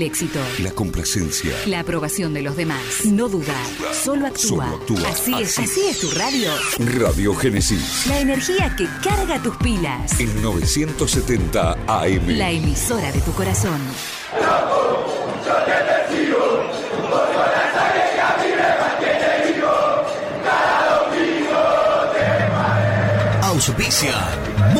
El éxito. La complacencia. La aprobación de los demás. No dudar. Solo actúa. Solo actúa. Así, es, Así. así es tu radio. Radio Génesis. La energía que carga tus pilas. En 970 AM. La emisora de tu corazón. Auspicia.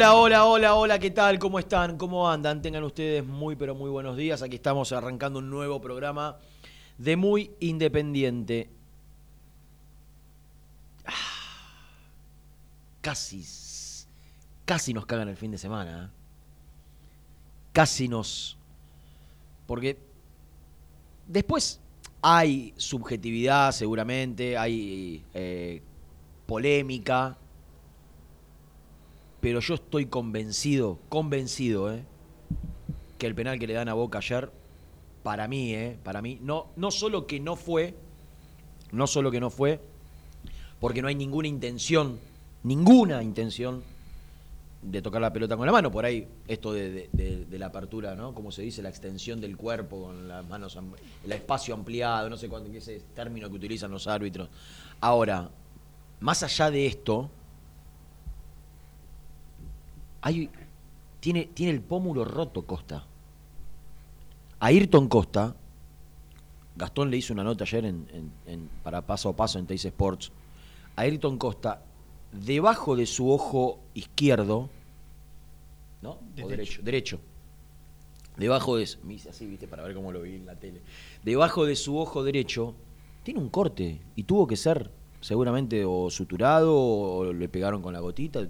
Hola, hola, hola, hola, ¿qué tal? ¿Cómo están? ¿Cómo andan? Tengan ustedes muy, pero muy buenos días. Aquí estamos arrancando un nuevo programa de Muy Independiente. Ah, Casi, casi nos cagan el fin de semana. ¿eh? Casi nos... Porque después hay subjetividad seguramente, hay eh, polémica pero yo estoy convencido, convencido, ¿eh? que el penal que le dan a Boca ayer, para mí, ¿eh? para mí, no, no solo que no fue, no solo que no fue, porque no hay ninguna intención, ninguna intención de tocar la pelota con la mano, por ahí esto de, de- la apertura, ¿no? Como se dice, la extensión del cuerpo con las manos, el espacio ampliado, no sé cuánto, ese término que utilizan los árbitros. Ahora, más allá de esto, hay, tiene, tiene el pómulo roto Costa. A Ayrton Costa, Gastón le hizo una nota ayer en, en- en- para paso a paso en Teis Sports. A Ayrton Costa, debajo de su ojo izquierdo, ¿no? O derecho, derecho. Debajo de. Me hice así, viste, para ver cómo lo vi en la tele. Debajo de su ojo derecho, tiene un corte y tuvo que ser seguramente o suturado o le pegaron con la gotita.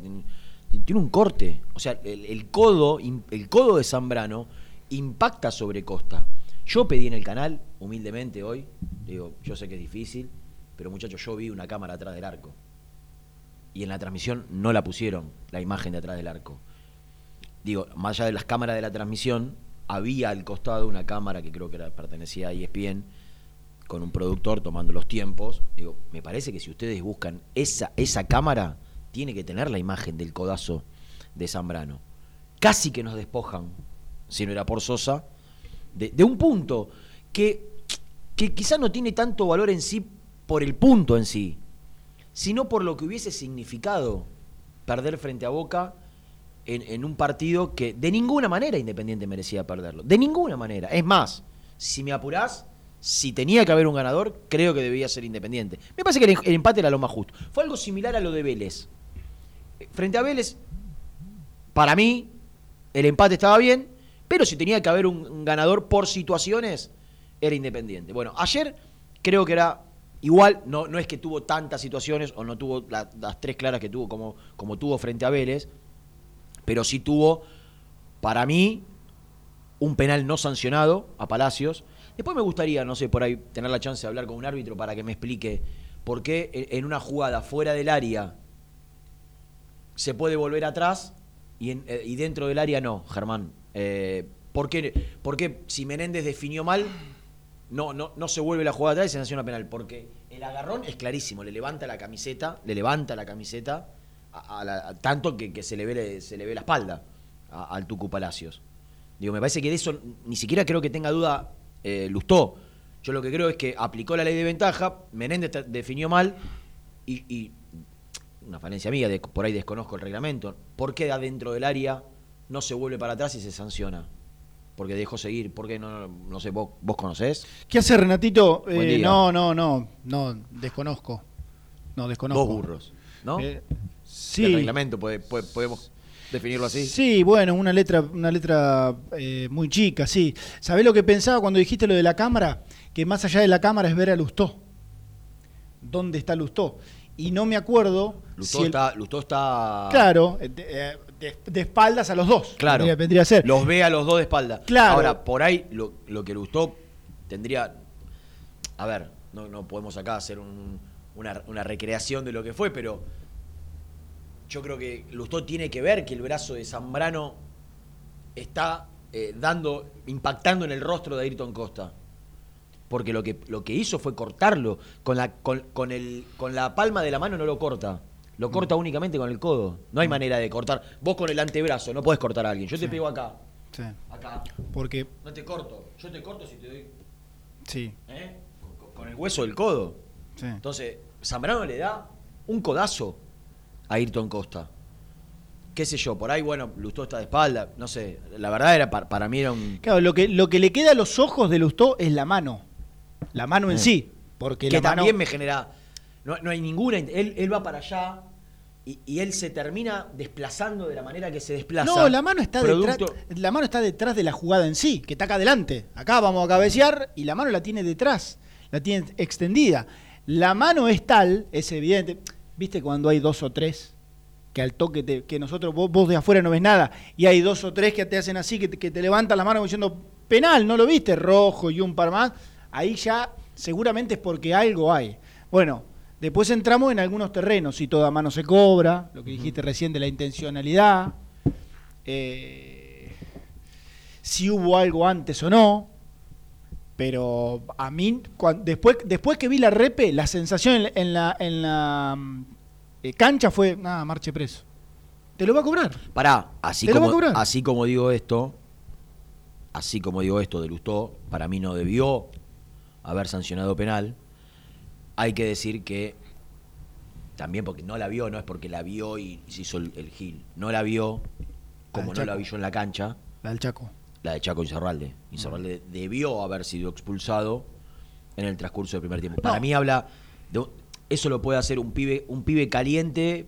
Tiene, un corte. O sea, el, codo, el codo de Zambrano impacta sobre Costa. Yo pedí en el canal, humildemente hoy, digo, yo sé que es difícil, pero muchachos, yo vi una cámara atrás del arco. Y en la transmisión no la pusieron, la imagen de atrás del arco. Digo, más allá de las cámaras de la transmisión, había al costado una cámara que creo que era, pertenecía a ESPN, con un productor tomando los tiempos. Digo, me parece que si ustedes buscan esa, esa cámara, tiene que tener la imagen del codazo de Zambrano. Casi que nos despojan, si no era por Sosa, de, un punto que, que quizá no tiene tanto valor en sí por el punto en sí, sino por lo que hubiese significado perder frente a Boca en, en un partido que de ninguna manera Independiente merecía perderlo. De ninguna manera. Es más, si me apurás, si tenía que haber un ganador, creo que debía ser Independiente. Me parece que el, el empate era lo más justo. Fue algo similar a lo de Vélez. Frente a Vélez, para mí, el empate estaba bien, pero si tenía que haber un, ganador por situaciones, era Independiente. Bueno, ayer creo que era igual, no, no es que tuvo tantas situaciones, o no tuvo la- las tres claras que tuvo como, como tuvo frente a Vélez, pero sí tuvo, para mí, un penal no sancionado a Palacios. Después me gustaría, no sé, por ahí tener la chance de hablar con un árbitro para que me explique por qué en una jugada fuera del área se puede volver atrás eh, y dentro del área no, Germán. Eh, ¿por, qué, si Menéndez definió mal no, no, no se vuelve la jugada atrás y se sanciona penal? Porque el agarrón es clarísimo, le levanta la camiseta, le levanta la camiseta tanto que, se, le ve, se le ve la espalda al Tucu Palacios. Digo, me parece que de eso ni siquiera creo que tenga duda eh, Lustó. Yo lo que creo es que aplicó la ley de ventaja, Menéndez definió mal y una falencia mía, de- por ahí desconozco el reglamento. ¿Por qué adentro del área no se vuelve para atrás y se sanciona? Porque dejó seguir, ¿por qué no, no sé, vos, vos conocés? ¿Qué hace Renatito? Eh, no, no, no, no, desconozco. No, desconozco. Dos burros, ¿no? Eh, El sí. reglamento, puede- puede- podemos definirlo así. Sí, bueno, una letra, una letra eh, muy chica, sí. ¿Sabés lo que pensaba cuando dijiste lo de la cámara? Que más allá de la cámara es ver a Lustó. ¿Dónde está Lustó? Y no me acuerdo Lustó, si el- está, Lustó está. Claro, eh, de, eh, de- de espaldas a los dos. Claro. Vendría, a ser. Los ve a los dos de espalda. Claro. Ahora, por ahí lo, lo que Lustó tendría. A ver, no, no podemos acá hacer un- una, una recreación de lo que fue, pero yo creo que Lustó tiene que ver que el brazo de Zambrano está eh, dando, impactando en el rostro de Ayrton Costa. Porque lo que, lo que hizo fue cortarlo. Con la, con, con el, con la palma de la mano no lo corta. Lo corta únicamente con el codo. No hay manera de cortar. Vos con el antebrazo no podés cortar a alguien. Yo te pego acá. Sí, Acá. porque, No te corto. Yo te corto si te doy. sí, ¿eh? Con, con el hueso del codo. sí. Entonces, Zambrano le da un codazo a Ayrton Costa. Qué sé yo, por ahí, bueno, Lustó está de espalda. No sé. La verdad era para, para mí era un. Claro, lo que, lo que le queda a los ojos de Lustó es la mano. La mano en Eh. sí. Porque que la mano- también me genera. No, no hay ninguna. Él, él va para allá y, y él se termina desplazando de la manera que se desplaza. No, la mano está producto- detrás. La mano está detrás de la jugada en sí, que está acá adelante. Acá vamos a cabecear y la mano la tiene detrás, la tiene extendida. La mano es tal, es evidente. ¿Viste cuando hay dos o tres? Que al toque te- que nosotros, vos, vos de afuera no ves nada, y hay dos o tres que te hacen así, que te, que te levantan la mano diciendo penal, ¿no lo viste? Rojo y un par más. Ahí ya seguramente es porque algo hay. Bueno, después entramos en algunos terrenos, si toda mano se cobra, lo que dijiste recién de la intencionalidad, eh, si hubo algo antes o no. Pero a mí, después, después que vi la repe, la sensación en la, en mm, eh, cancha fue, nada, marche preso. Te lo va a cobrar. Pará, así Te lo va a como, cobrar. así como digo esto, así como digo esto de Lustó, para mí no debió haber sancionado penal. Hay que decir que también porque no la vio, no es porque la vio y se hizo el, el gil. No la vio, como no la vi yo en la cancha, La del Chaco. la de Chaco Incerralde. Incerralde debió haber sido expulsado en el transcurso del primer tiempo. Para mí habla de eso lo puede hacer un pibe, un pibe caliente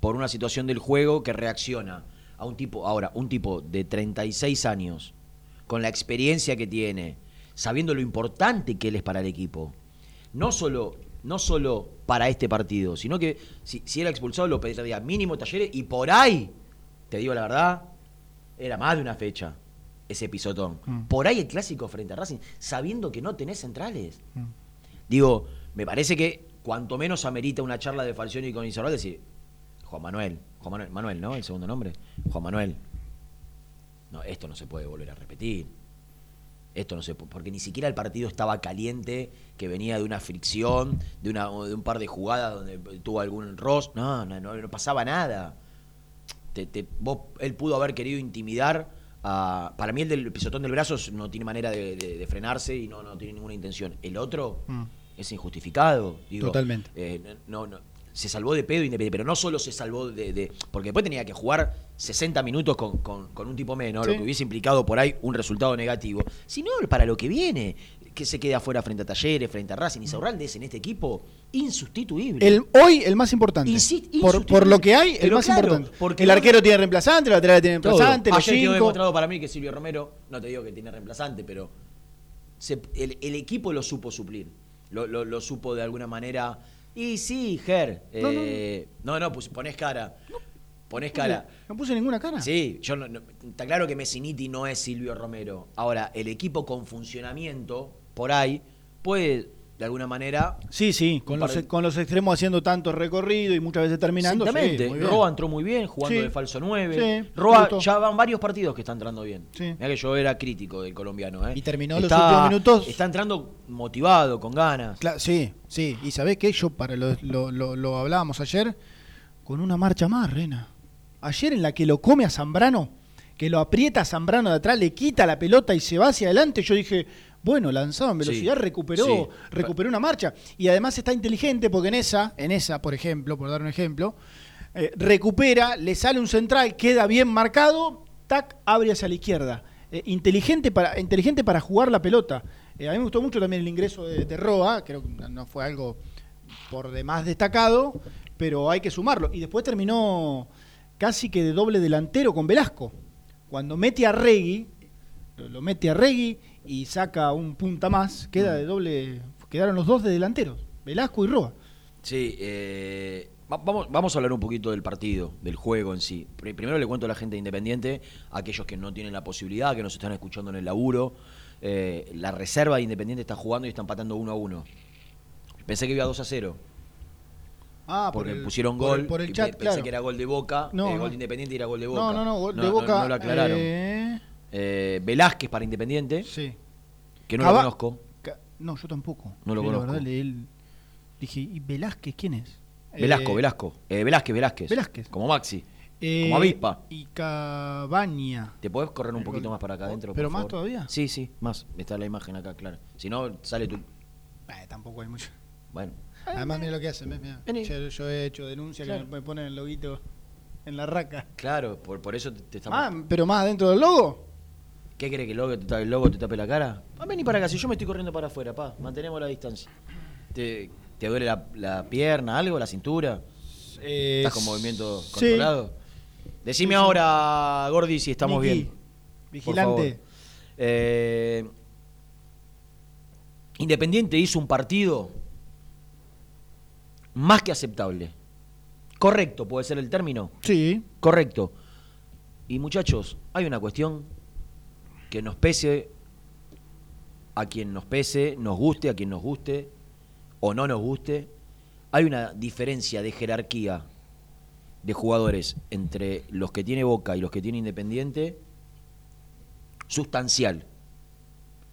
por una situación del juego que reacciona a un tipo, ahora, un tipo de 36 años, con la experiencia que tiene, sabiendo lo importante que él es para el equipo. No solo, no solo para este partido, sino que si, si era expulsado lo pediría mínimo talleres y por ahí, te digo la verdad, era más de una fecha ese pisotón. Mm. Por ahí el clásico frente a Racing, sabiendo que no tenés centrales. Mm. Digo, me parece que cuanto menos amerita una charla de Falcioni con Isabel decir, Juan Manuel, Juan Manuel, Manuel, ¿no? El segundo nombre. Juan Manuel. No, esto no se puede volver a repetir. Esto no se pu- porque ni siquiera el partido estaba caliente, que venía de una fricción, de una de un par de jugadas donde tuvo algún ros, no, no, no, no pasaba nada. Te- te- vos- él pudo haber querido intimidar a, para mí el del pisotón del brazo no tiene manera de, de- de frenarse y no, no tiene ninguna intención. El otro Mm. es injustificado. Digo, Totalmente. eh, no, no, se salvó de pedo independiente, pero no solo se salvó de, de- Porque después tenía que jugar 60 minutos con, con- con un tipo menos, Sí. lo que hubiese implicado por ahí un resultado negativo. Sino para lo que viene, que se quede afuera frente a Talleres, frente a Racing y Saurralde es en este equipo insustituible. El, hoy el más importante. Insi- por, por lo que hay, el más claro, importante. porque el arquero tiene reemplazante, el lateral tiene reemplazante, los Ayer quedó demostrado para mí que Silvio Romero, no te digo que tiene reemplazante, pero se- el, el equipo lo supo suplir. Lo, lo- lo supo de alguna manera. Y sí, Ger. No, eh, no, no, pues ponés cara. Ponés cara. No puse ninguna cara. Sí, yo no- no- está claro que Messiniti no es Silvio Romero. Ahora, el equipo con funcionamiento, por ahí, puede, de alguna manera. Sí, sí, con los, de- con los extremos haciendo tanto recorrido y muchas veces terminando. Exactamente. Roa entró muy bien, jugando Sí. de falso 9. Sí, Roa, ya van varios partidos que está entrando bien. Sí. Mirá que yo era crítico del colombiano. ¿eh? Y terminó los Está- últimos minutos. Está entrando motivado, con ganas. Sí, sí. Y sabés qué, yo para lo, lo- lo- lo hablábamos ayer, con una marcha más, Rena. Ayer en la que lo come a Zambrano, que lo aprieta a Zambrano de atrás, le quita la pelota y se va hacia adelante, yo dije, bueno, lanzado en velocidad, Sí, recuperó, sí. recuperó una marcha. Y además está inteligente porque en esa, en esa, por ejemplo, por dar un ejemplo, eh, recupera, le sale un central, queda bien marcado, tac, abre hacia la izquierda. Eh, inteligente, para, inteligente para jugar la pelota. Eh, a mí me gustó mucho también el ingreso de, de Roa, creo que no fue algo por demás destacado, pero hay que sumarlo. Y después terminó casi que de doble delantero con Velasco. Cuando mete a Regui, lo, lo mete a Regui y saca un punta más, queda de doble, quedaron los dos de delanteros, Velasco y Roa. Sí, eh, va- vamos, vamos a hablar un poquito del partido, del juego en sí. Pri- Primero le cuento a la gente de Independiente, a aquellos que no tienen la posibilidad, que nos están escuchando en el laburo. eh, la reserva de Independiente está jugando y está empatando 1 a 1. Pensé que iba 2 a 0, Ah, porque por el- pusieron por gol. el- por el y chat, pe- claro. Pensé que era gol de Boca, No, eh, no. gol de Independiente y era gol de Boca. No, no, no, gol de Boca. No, lo aclararon. Eh, Velázquez para Independiente, sí. que no Cava- lo conozco. Ca- No, yo tampoco. No lo conozco. La verdad, dije, ¿y Velázquez quién es? Velasco, Eh, Velasco. Eh, Velázquez, Velázquez. Velázquez. Como Maxi. eh, como avispa. Y Cabaña. ¿Te podés correr un poquito más para acá adentro? ¿Pero por más favor? todavía? Sí, sí, más. Está la imagen acá, claro. Si no, sale tu. Eh, tampoco hay mucho. Bueno. Además, mira lo que hacen. ¿ves? Yo, yo he hecho denuncia Claro. que me ponen el loguito en la raca. Claro, por, por eso te, te estamos. Ah, pero más adentro del logo. ¿Qué crees que el logo, te, el te tape la cara? Ah, vení para acá, si yo me estoy corriendo para afuera, pa. Mantenemos la distancia. ¿Te, te duele la, la pierna, algo, la cintura? ¿Estás con movimiento sí. controlado? Decime ahora, Gordi, si estamos bien. Vigilante. Eh, Independiente hizo un partido más que aceptable. Correcto, puede ser el término. Sí. Correcto. Y muchachos, hay una cuestión que nos pese a quien nos pese, nos guste, a quien nos guste o no nos guste. Hay una diferencia de jerarquía de jugadores entre los que tiene Boca y los que tiene Independiente sustancial.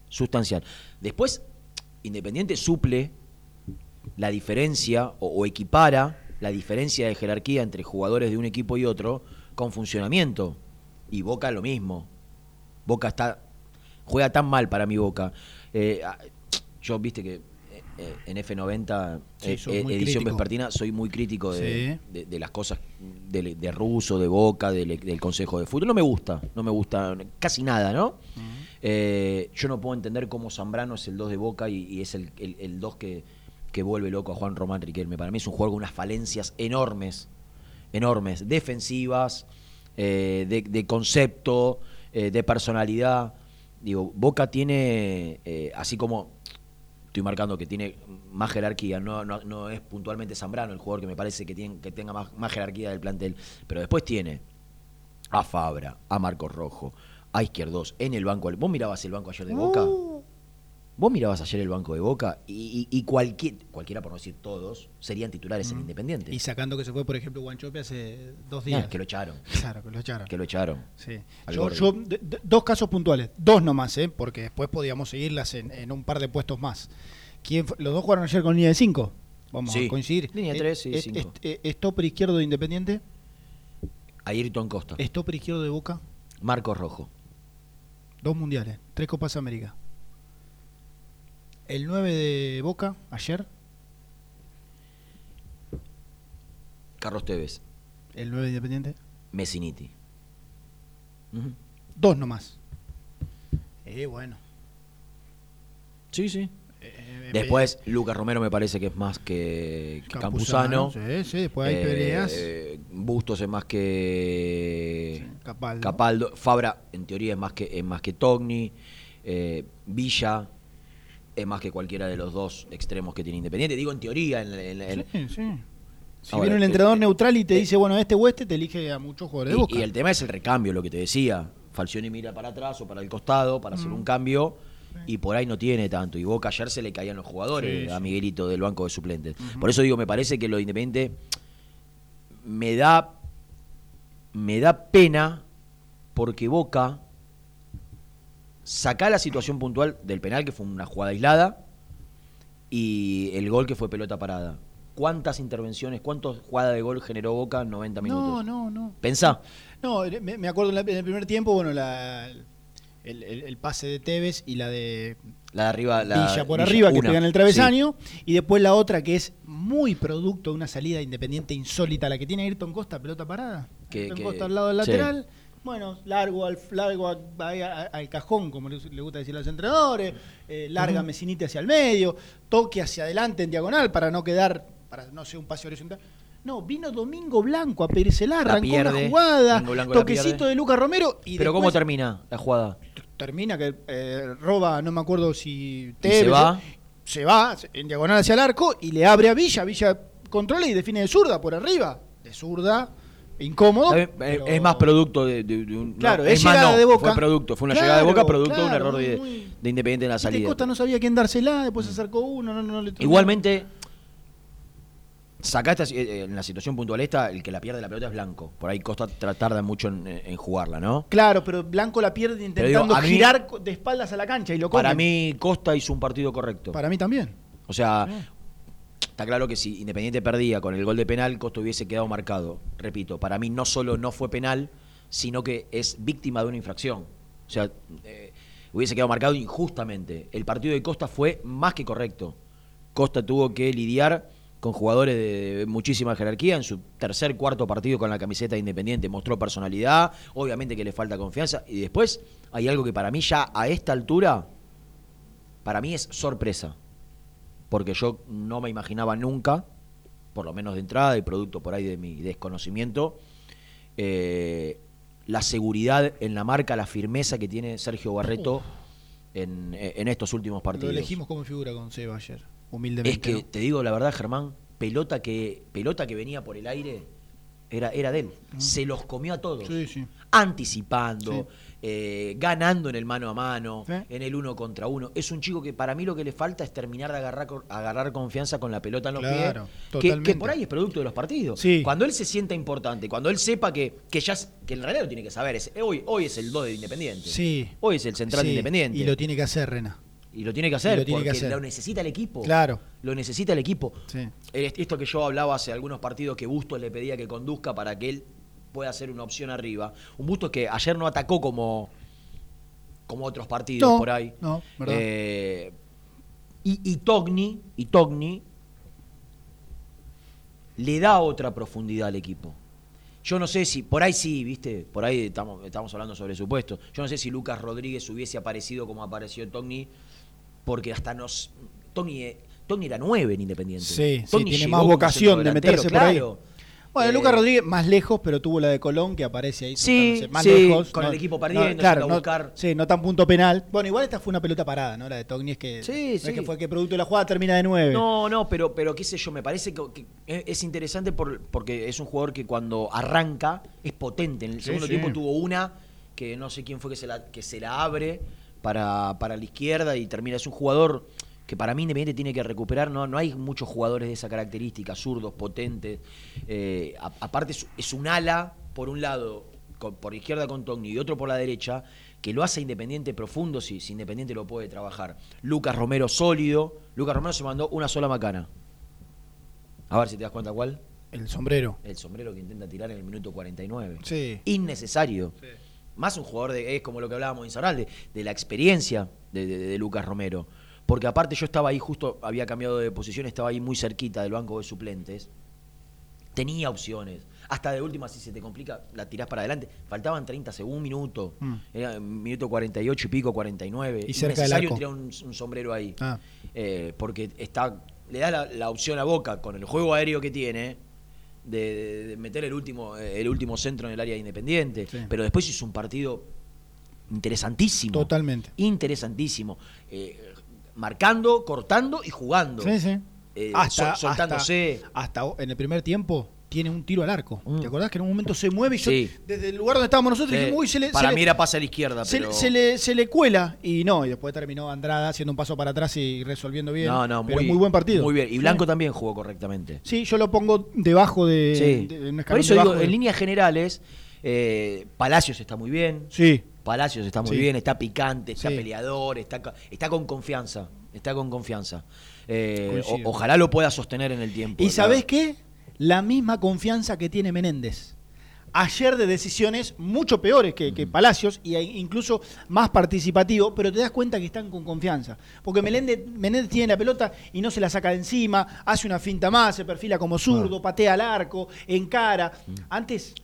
Sustancial. Después, Independiente suple la diferencia o, o equipara la diferencia de jerarquía entre jugadores de un equipo y otro con funcionamiento. Y Boca lo mismo. Boca está juega tan mal para mi Boca. Eh, ah, yo viste que eh, en F90 Sí, eh, edición vespertina soy muy crítico de, Sí. de- de las cosas de, de Russo, de Boca, del, del Consejo de Fútbol. No me gusta, no me gusta casi nada, ¿no? Yo no puedo entender cómo Zambrano es el 2 de Boca y, y es el 2 que, que vuelve loco a Juan Román Riquelme. Para mí es un jugador con unas falencias enormes, enormes, defensivas, de, de concepto, eh, de personalidad. Digo, Boca tiene, eh, así como estoy marcando que tiene más jerarquía, no, no, no es puntualmente Zambrano el jugador que me parece que, tiene, que tenga más, más jerarquía del plantel, pero después tiene a Fabra, a Marcos Rojo, a Izquierdos, en el banco. ¿Vos mirabas el banco ayer de Boca? Uh, Vos mirabas ayer el banco de Boca y, y- y cualquier, cualquiera, por no decir todos, serían titulares en Independiente. y sacando que se fue, por ejemplo, Guanchope hace dos días. que lo echaron, Claro, que lo echaron. que lo echaron. Sí. Yo, dos casos puntuales, dos nomás, ¿eh? porque después podíamos seguirlas en, en un par de puestos más. ¿Quién? Los dos jugaron ayer con línea de 5. Vamos Sí. a coincidir. Línea de Eh, tres, sí, es- cinco. es- eh, Stopper izquierdo de Independiente, Ayrton Costa, stopper izquierdo de Boca, Marcos Rojo, dos mundiales, tres Copas América. El 9 de Boca, ayer, Carlos Tevez, el 9 de Independiente, Messiniti. Ujú. dos nomás. Eh, bueno. Sí, sí. Eh, Después, Lucas Romero me parece que es más que, que Campuzano. Sí, sí, después hay Eh, Pereas. eh, Bustos es más que Capaldo. Capaldo. Fabra, en teoría, es más que, es más que Togni. Eh, Villa es más que cualquiera de los dos extremos que tiene Independiente. Digo en teoría. En, en- en- Sí, sí. Si Ahora, viene un eh, entrenador eh, neutral y te eh, dice, bueno, este o este, te elige a muchos jugadores de Y, Boca. y el tema es el recambio, lo que te decía. Falcioni mira para atrás o para el costado para Mm. hacer un cambio y por ahí no tiene tanto. Y Boca ayer se le caían los jugadores Sí, a. Miguelito del banco de suplentes. Por eso digo, me parece que lo de Independiente me da, me da pena porque Boca saca la situación puntual del penal, que fue una jugada aislada, y el gol que fue pelota parada. ¿Cuántas intervenciones, cuántas jugadas de gol generó Boca en 90 minutos? No, no, no. Pensá. No, me, me acuerdo en, la- en el primer tiempo, bueno, la, el, el- el pase de Tevez y la de La de arriba, la Villa por Villa, arriba que pega en el travesaño. Y después la otra que es muy producto de una salida independiente insólita, la que tiene Ayrton Costa, pelota parada. Que- Ayrton que- Costa al lado del sí. lateral. Bueno, largo al, largo a- al cajón, como le, le gusta decir a los entrenadores. eh, larga Mesinite hacia el medio. Toque hacia adelante en diagonal para no quedar, para no ser un pase horizontal. No, vino Domingo Blanco a La arrancó pierde, una jugada, toquecito de Lucas Romero y Pero ¿cómo termina la jugada? termina que eh, roba, no me acuerdo si se Tevez, va. se va en diagonal hacia el arco y le abre a Villa, Villa controla y define de zurda por arriba, de zurda, incómodo. Eh, pero- Es más producto de, de- de un. Claro, no, es es más, llegada no, de Boca. Fue producto, fue una Claro, llegada de boca, producto de un error de, muy- de Independiente en la salida. Costa no sabía quién dársela, después se acercó uno, no, no le Igualmente, saca esta, eh, en la situación puntual esta, el que la pierde la pelota es Blanco. Por ahí Costa tarda mucho en, en jugarla, ¿no? Claro, pero Blanco la pierde digo, intentando mí- girar de espaldas a la cancha y lo Para mí, Costa hizo un partido correcto. Para mí también. O sea. Está claro que si Independiente perdía con el gol de penal, Costa hubiese quedado marcado. Repito, para mí no solo no fue penal, sino que es víctima de una infracción. O sea, eh, hubiese quedado marcado injustamente. El partido de Costa fue más que correcto. Costa tuvo que lidiar con jugadores de muchísima jerarquía. En su tercer, cuarto partido con la camiseta de Independiente mostró personalidad, obviamente que le falta confianza. Y después hay algo que para mí ya a esta altura, para mí es sorpresa porque yo no me imaginaba nunca, por lo menos de entrada y producto por ahí de mi desconocimiento, eh, la seguridad en la marca, la firmeza que tiene Sergio Barreto en, en estos últimos Lo partidos. elegimos como figura con Seba ayer, humildemente. Es que, ¿no? te digo la verdad, Germán, pelota que, pelota que venía por el aire era, era de él. Se los comió a todos. Sí, sí. Anticipando, Sí. Eh, ganando en el mano a mano, en el uno contra uno. Es un chico que para mí lo que le falta es terminar de agarrar, co- agarrar confianza con la pelota en los Claro, pies. Que, por ahí es producto de los partidos. Sí. Cuando él se sienta importante, cuando él sepa que, que ya que en realidad lo tiene que saber, es, hoy, hoy es el 2 de Independiente. Sí. Hoy es el central de Independiente. Y lo tiene que hacer, Rena. Y lo tiene que hacer lo tiene que porque hacer. lo necesita el equipo. Claro. Lo necesita el equipo. Sí. Eh, Esto que yo hablaba hace algunos partidos que Bustos le pedía que conduzca para que él pueda ser una opción arriba. Un Bustos que ayer no atacó como, como otros partidos No, por ahí. no, verdad. Eh, y, y Togni, y Togni le da otra profundidad al equipo. Yo no sé si, por ahí sí, viste, por ahí estamos, estamos hablando sobre supuesto. Yo no sé si Lucas Rodríguez hubiese aparecido como apareció Togni, porque hasta nos. Togni, eh, Togni era nueve en Independiente. Sí, sí, Togni tiene llegó más vocación de meterse por ahí. Claro. Bueno, Eh, Lucas Rodríguez más lejos, pero tuvo la de Colón que aparece ahí. Sí, más sí, lejos. con no- el equipo no, perdiendo, claro, yendo a no, buscar. sí, no tan punto penal. Bueno, igual esta fue una pelota parada, ¿no? La de Togni es que, Sí, no es que fue que producto de la jugada termina de nueve. No, no, pero, pero qué sé yo, me parece que, que es es interesante por- porque es un jugador que cuando arranca es potente. En el segundo tiempo tuvo una que no sé quién fue que se la, que se la abre para, para la izquierda y termina. Es un jugador que para mí Independiente tiene que recuperar. No, no hay muchos jugadores de esa característica, zurdos, potentes. Eh, a- aparte es, es un ala, por un lado, con- por izquierda con Togni y otro por la derecha, que lo hace Independiente profundo si, si Independiente lo puede trabajar. Lucas Romero sólido. Lucas Romero se mandó una sola macana. A ver si te das cuenta cuál. El sombrero. El sombrero que intenta tirar en el minuto 49. Sí. Innecesario. Más un jugador de, es como lo que hablábamos de Insaurral, de, de la experiencia de, de- de Lucas Romero. Porque aparte yo estaba ahí justo, había cambiado de posición, estaba ahí muy cerquita del banco de suplentes. Tenía opciones. Hasta de última, si se te complica, la tirás para adelante. Faltaban 30 segundos, un minuto. Mm. Era un minuto 48 y pico, 49. Y cerca del arco. tirar un, un sombrero ahí. Ah. Eh, porque está le da la, la opción a Boca con el juego aéreo que tiene de, de- de meter el último el último centro en el área de Independiente. Sí. Pero después hizo un partido interesantísimo. Totalmente. Interesantísimo. Eh, marcando, cortando y jugando. Sí, sí. eh, hasta, sol- soltándose. hasta, hasta en el primer tiempo tiene un tiro al arco. Mm. ¿Te acordás que en un momento se mueve y yo, Sí. desde el lugar donde estábamos nosotros Sí. dijimos, uy, se le, Para se mí le- era pase a la izquierda, se, pero... se le, se le cuela y no, y después terminó Andrada haciendo un paso para atrás y resolviendo bien. no, no, pero muy, muy buen partido. Muy bien. Y Blanco Sí. también jugó correctamente. Sí, yo lo pongo debajo de, Sí. de- un Por eso digo, de- en líneas generales, eh, Palacios está muy bien. Sí. Palacios está muy Sí. bien, está picante, está Sí. peleador, está, está con confianza. Está con confianza. Eh, o- ojalá lo pueda sostener en el tiempo. ¿Y la- sabés qué? La misma confianza que tiene Menéndez. Ayer de decisiones mucho peores que, que Palacios y e- incluso más participativo, pero te das cuenta que están con confianza. Porque Menéndez, Menéndez tiene la pelota y no se la saca de encima, hace una finta más, se perfila como zurdo, patea al arco, encara. Antes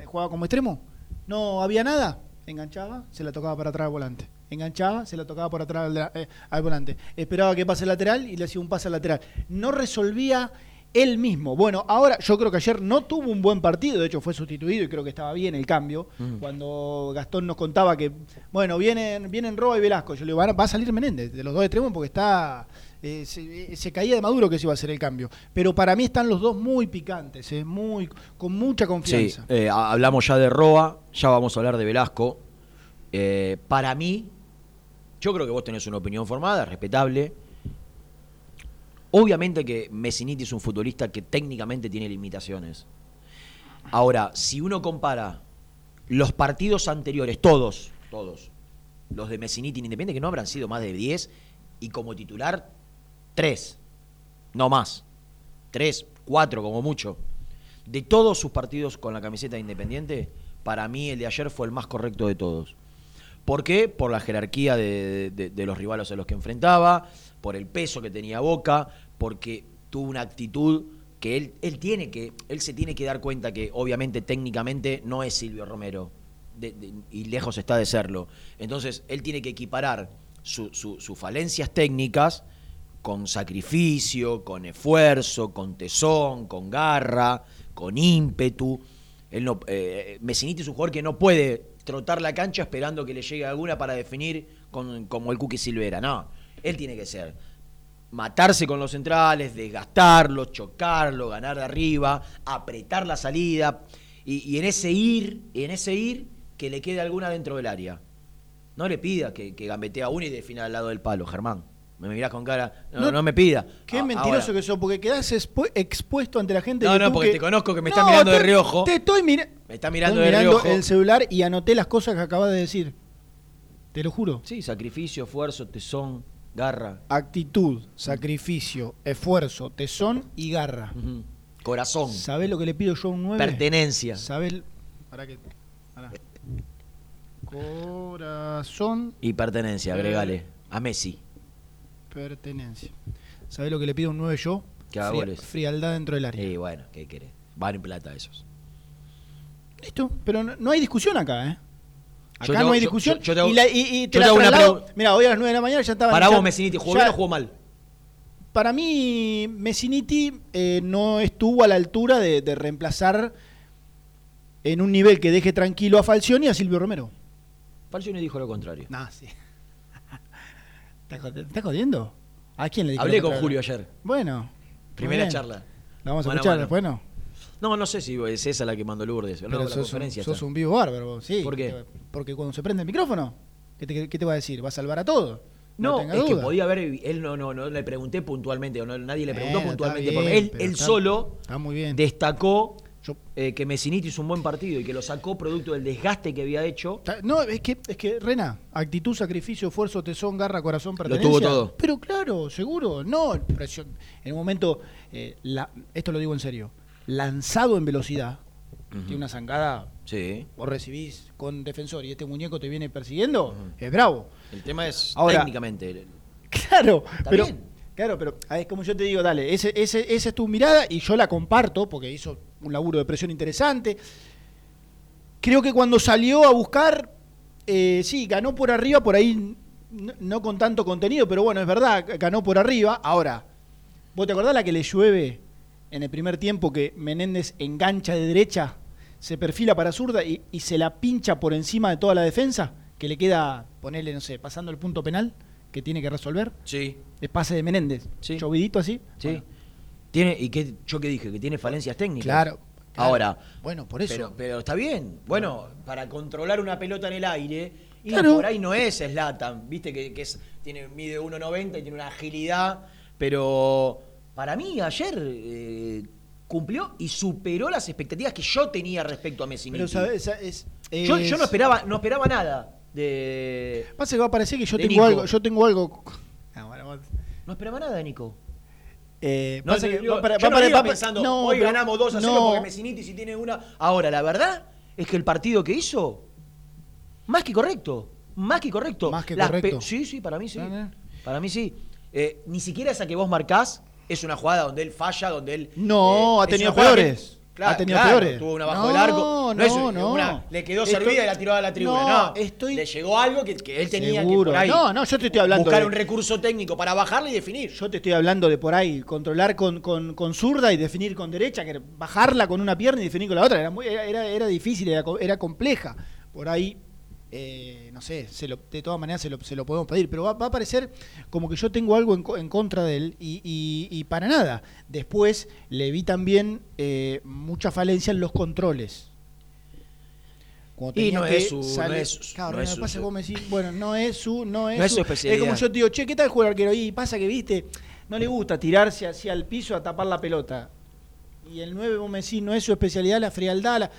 eh, jugaba como extremo, no había nada, enganchaba, se la tocaba para atrás al volante. Enganchaba, se la tocaba por atrás al, eh, al volante. Esperaba que pase el lateral y le hacía un pase al lateral. No resolvía él mismo. Bueno, ahora yo creo que ayer no tuvo un buen partido, de hecho fue sustituido y creo que estaba bien el cambio. Cuando Gastón nos contaba que, bueno, vienen, vienen Roa y Velasco, yo le digo, "Van a- va a salir Menéndez de los dos extremos porque está. Eh, se, se caía de maduro que se iba a hacer el cambio. Pero para mí están los dos muy picantes, eh, muy, con mucha confianza. eh, ha- hablamos ya de Roa, ya vamos a hablar de Velasco. Eh, para mí, yo creo que vos tenés una opinión formada, respetable. Obviamente que Messiniti es un futbolista que técnicamente tiene limitaciones. Ahora, si uno compara los partidos anteriores, todos, todos, los de Messiniti en Independiente, que no habrán sido más de 10, y como titular, 3, no más. 3, 4 como mucho. De todos sus partidos con la camiseta de Independiente, para mí el de ayer fue el más correcto de todos. ¿Por qué? Por la jerarquía de, de- los rivales a los que enfrentaba, por el peso que tenía Boca, porque tuvo una actitud que él, él tiene que, él se tiene que dar cuenta que obviamente técnicamente no es Silvio Romero. y lejos está de serlo. Entonces, él tiene que equiparar su- sus falencias técnicas con sacrificio, con esfuerzo, con tesón, con garra, con ímpetu. Él no, eh, Messiniti es un jugador que no puede trotar la cancha esperando que le llegue alguna para definir con- como el Cookie Silvera. No, él tiene que ser matarse con los centrales, desgastarlo, chocarlo, ganar de arriba, apretar la salida y, en ese ir, en ese ir que le quede alguna dentro del área. No le pida que, que gambetee a uno y defina al lado del palo, Germán. Me mirás con cara. No, No, no me pida. Qué Ah, mentiroso ahora, que sos, porque quedás expu- expuesto ante la gente. No, que no, tú porque que- te conozco que me estás mirando de te- reojo. Te estoy mira- Me está mirando estoy de reojo. el celular y anoté las cosas que acabas de decir. Te lo juro. Sí, sacrificio, esfuerzo, tesón, garra, Actitud, sacrificio, esfuerzo, tesón y garra. ujú, corazón, ¿Sabés lo que le pido yo a un 9? pertenencia. ¿Sabés? Para que. pará. Corazón, Y pertenencia, Eh. agregale. A Messi. Pertenencia. ¿Sabés lo que le pido a un 9 yo? Que haga goles. frialdad dentro del área. Y bueno, ¿qué querés? Van en plata esos. Listo, pero no, no hay discusión acá, ¿eh? Acá Yo no hago- hay discusión. yo- yo te hago- y, la- y- te te hago una Mira, hoy a las 9 de la mañana ya estaba. Para vos, Messiniti, ¿jugó bien o jugó mal? Para mí, Messiniti eh, no estuvo a la altura de, de reemplazar en un nivel que deje tranquilo a Falcioni y a Silvio Romero. Falcioni dijo lo contrario. No, sí. ¿Estás jod- ¿Estás jodiendo? ¿A quién le dijo Hablé con? Julio ayer. Bueno. Primera charla. La vamos a Mano escuchar después, ¿no? No, no sé si es esa la que mandó Lourdes. No, Pero la sos, un, sos vivo bárbaro, vos, sí. ¿Por qué? Porque cuando se prende el micrófono, ¿qué te, qué te va a decir? ¿Va a salvar a todo? No, tenga es que podía haber, él no, no, no le pregunté puntualmente, o no, nadie le preguntó Bueno, puntualmente por él, él está- solo Está muy bien. destacó Yo- eh, que Messiniti hizo un buen partido y que lo sacó producto del desgaste que había hecho. No, es que, es que, Rena, actitud, sacrificio, esfuerzo, tesón, garra, corazón, Lo pertenencia. tuvo todo. Pero claro, seguro, no, presión. En un momento, eh, la- esto lo digo en serio, lanzado en velocidad, tiene una zancada, Sí. vos recibís con defensor y este muñeco te viene persiguiendo, es bravo. El tema es Ahora- técnicamente. Claro, Está pero bien. claro, pero ah, es como yo te digo, dale, ese, ese, esa es tu mirada y yo la comparto porque hizo un laburo de presión interesante. Creo que cuando salió a buscar, eh, sí, ganó por arriba, por ahí no, no con tanto contenido, pero bueno, es verdad, ganó por arriba. Ahora, ¿vos te acordás la que le llueve en el primer tiempo que Menéndez engancha de derecha, se perfila para zurda y, y se la pincha por encima de toda la defensa? Que le queda, ponerle, no sé, pasando el punto penal, que tiene que resolver. Sí, Es pase de Menéndez. Sí. Llovidito así. sí. Bueno, Tiene, ¿Y qué, yo qué dije? Que tiene falencias técnicas. claro, claro. Ahora, Bueno, por eso. Pero, pero está bien. Bueno, para controlar una pelota en el aire, y Claro. por ahí no es Slatan, viste que, que es, tiene, mide 1.90 y tiene una agilidad, pero para mí ayer eh, cumplió y superó las expectativas que yo tenía respecto a Messi. Pero sabes, es, yo, no esperaba, no esperaba nada de. Pasa que va a parecer que yo tengo Nico. algo, yo tengo algo. Bueno, vos- No esperaba nada de Nico. Eh, No, pasa te que va para- yo va no para- iba va para- pensando, no, hoy pero- ganamos 2 a 0 no. porque Messiniti si tiene una. Ahora, la verdad es que el partido que hizo, más que correcto. Más que correcto. Más que Las correcto. Sí, sí, para mí sí. Para mí sí. Eh, ni siquiera esa que vos marcás es una jugada donde él falla, donde él. No, ha es tenido que- Claro, Ha tenido claro, peores. Tuvo una bajo No, del arco. es no, no. una- le quedó Estoy- servida y la tiró a la tribuna. No, No, estoy- Le llegó algo que, que él tenía Seguro. que por ahí No, no, yo te estoy hablando buscar de- un recurso técnico para bajarle y definir. Yo te estoy hablando de por ahí, controlar con, con, con zurda y definir con derecha, que bajarla con una pierna y definir con la otra. Era, muy- era, era, difícil, era, era compleja. Por ahí, eh, no sé, se lo- de todas maneras se lo, se lo podemos pedir, pero va, va a parecer como que yo tengo algo en, co- en contra de él y, y- y para nada. Después le vi también eh, mucha falencia en los controles. Y no es su- no es Claro, no me es su- pasa vos me decís, bueno, no es su, no es, No es su Es especialidad. como yo te digo, che, ¿qué tal juega arquero? Y pasa que, viste, no le gusta tirarse hacia el piso a tapar la pelota. Y el 9, vos me decís, no es su especialidad la frialdad, la-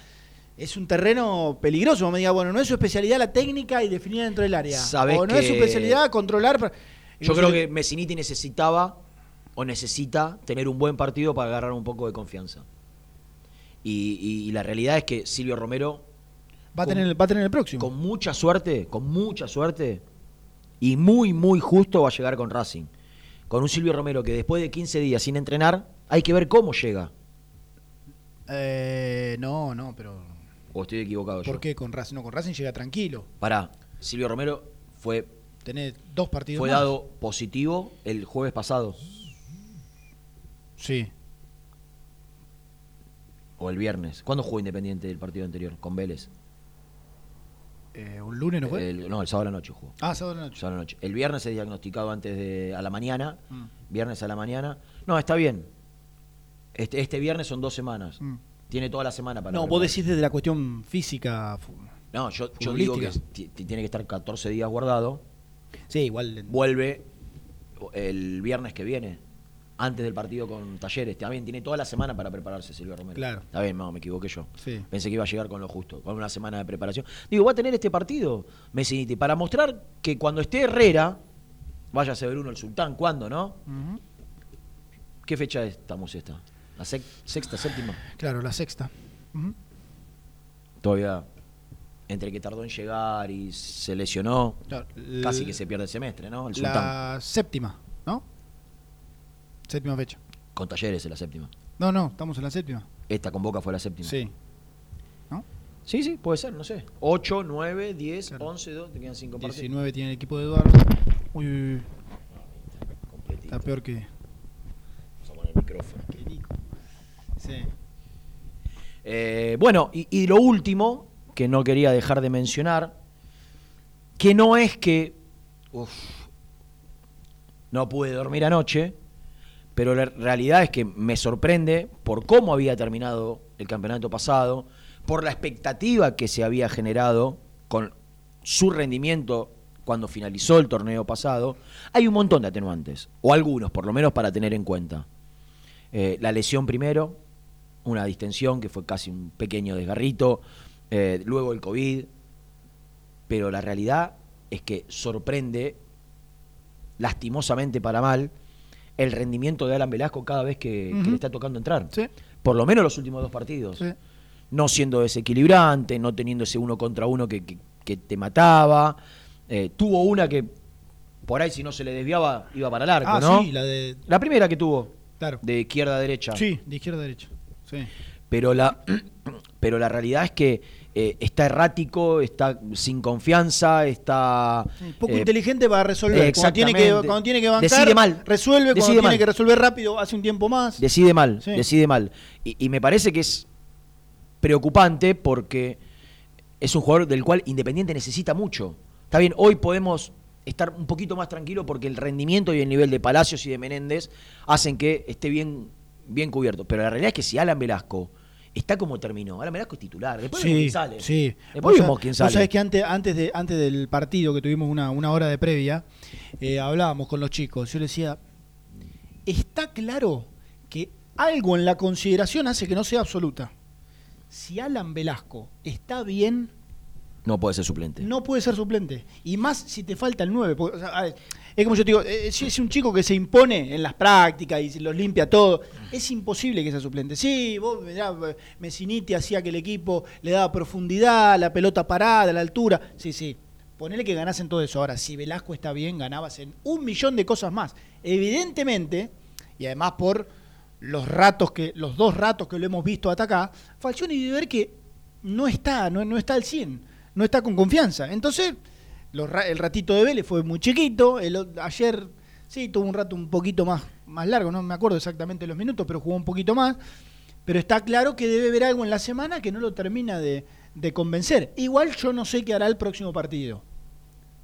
es un terreno peligroso. Me digas, bueno, no es su especialidad la técnica y definir dentro del área. Sabés o no es su que- especialidad controlar. Yo creo que Messiniti necesitaba o necesita tener un buen partido para agarrar un poco de confianza. Y, y- y la realidad es que Silvio Romero, Va a, tener, va a tener el próximo. con mucha suerte, con mucha suerte, y muy, muy justo va a llegar con Racing. Con un Silvio Romero que después de 15 días sin entrenar, hay que ver cómo llega. Eh, no, no, pero. ¿O estoy equivocado yo? ¿Por qué con Racing? No, con Racing llega tranquilo. Pará, Silvio Romero fue, Tenés dos partidos. fue más. dado positivo el jueves pasado, Sí. o el viernes. ¿Cuándo jugó Independiente del partido anterior? Con Vélez. Eh, ¿Un lunes no fue? El- no, el sábado a la noche jugó. ah, sábado de la noche. Sábado a la noche. El viernes se diagnosticado antes de a la mañana. Mm. Viernes a la mañana. No, está bien. Este, este viernes son dos semanas. Mm. Tiene toda la semana para. No, vos decís desde la cuestión física. No, yo, yo digo que tiene que estar 14 días guardado. Sí, igual. Vuelve el viernes que viene. Antes del partido con Talleres. También tiene toda la semana para prepararse Silvio Romero. Claro. Está bien, no, me equivoqué yo. Sí. Pensé que iba a llegar con lo justo, con una semana de preparación. Digo, va a tener este partido, Messiniti, para mostrar que cuando esté Herrera, vaya a ser uno el sultán, ¿cuándo, no? ¿Qué fecha estamos esta? ¿La sexta, séptima? Claro, la sexta. Ujú. Todavía, entre que tardó en llegar y se lesionó, Claro, casi que se pierde el semestre, ¿no? El sultán. La séptima, ¿no? Séptima fecha. Con Talleres es la séptima. No, no, estamos en la séptima. Esta con Boca fue la séptima. Sí. ¿No? Sí, sí, puede ser, no sé. 8, 9, 10, Claro. 11, 2, te quedan 5 partidos. 19 tiene el equipo de Eduardo. Uy, uy, uy, está peor que. Vamos a poner el micrófono. Eh, bueno, y, lo último, que no quería dejar de mencionar, que no es que no pude dormir anoche, pero la realidad es que me sorprende por cómo había terminado el campeonato pasado, por la expectativa que se había generado con su rendimiento cuando finalizó el torneo pasado. Hay un montón de atenuantes, o algunos por lo menos para tener en cuenta. Eh, la lesión primero, una distensión que fue casi un pequeño desgarrito, eh, luego el COVID, pero la realidad es que sorprende, lastimosamente para mal, el rendimiento de Alan Velasco cada vez que, le está tocando entrar. Sí. Por lo menos los últimos dos partidos. Sí. No siendo desequilibrante, no teniendo ese uno contra uno que, que- que te mataba. Eh, tuvo una que por ahí si no se le desviaba iba para el arco, Ah, ¿no? sí, la de. La primera que tuvo, Claro. de izquierda a derecha. Sí, de izquierda a derecha. Sí. Pero la, pero la realidad es que eh, está errático, está sin confianza, está... Poco eh, inteligente para resolver. Cuando tiene, que, cuando tiene que bancar, Decide mal. resuelve. Decide cuando tiene que resolver rápido, hace un tiempo más. Decide mal, Sí. decide mal. Y, y me parece que es preocupante porque es un jugador del cual Independiente necesita mucho. Está bien, hoy podemos estar un poquito más tranquilo porque el rendimiento y el nivel de Palacios y de Menéndez hacen que esté bien, bien cubierto. Pero la realidad es que si Alan Velasco está como terminó, Alan Velasco es titular, después vemos quién sale. Sí, Después Vos vemos quién vos sale. sabés que antes, antes, de, antes del partido, que tuvimos una, una hora de previa, eh, hablábamos con los chicos. Yo les decía, está claro que algo en la consideración hace que no sea absoluta. Si Alan Velasco está bien, No puede ser suplente. no puede ser suplente. Y más si te falta el 9. porque, o sea, a ver, es como yo te digo, eh, si es un chico que se impone en las prácticas y los limpia todo, es imposible que sea suplente. Sí, vos mirá, Messiniti hacía que el equipo le daba profundidad, la pelota parada, la altura. Sí, sí. Ponele que ganasen todo eso. Ahora, si Velasco está bien, ganabas en un millón de cosas más. Evidentemente, y además por los ratos que, los dos ratos que lo hemos visto hasta acá, Falcioni debe ver que no está, no, no está al 100, no está con confianza. Entonces, el ratito de Vélez fue muy chiquito, ayer sí tuvo un rato un poquito más, más largo, no me acuerdo exactamente los minutos, pero jugó un poquito más. Pero está claro que debe haber algo en la semana que no lo termina de, de convencer. Igual yo no sé qué hará el próximo partido.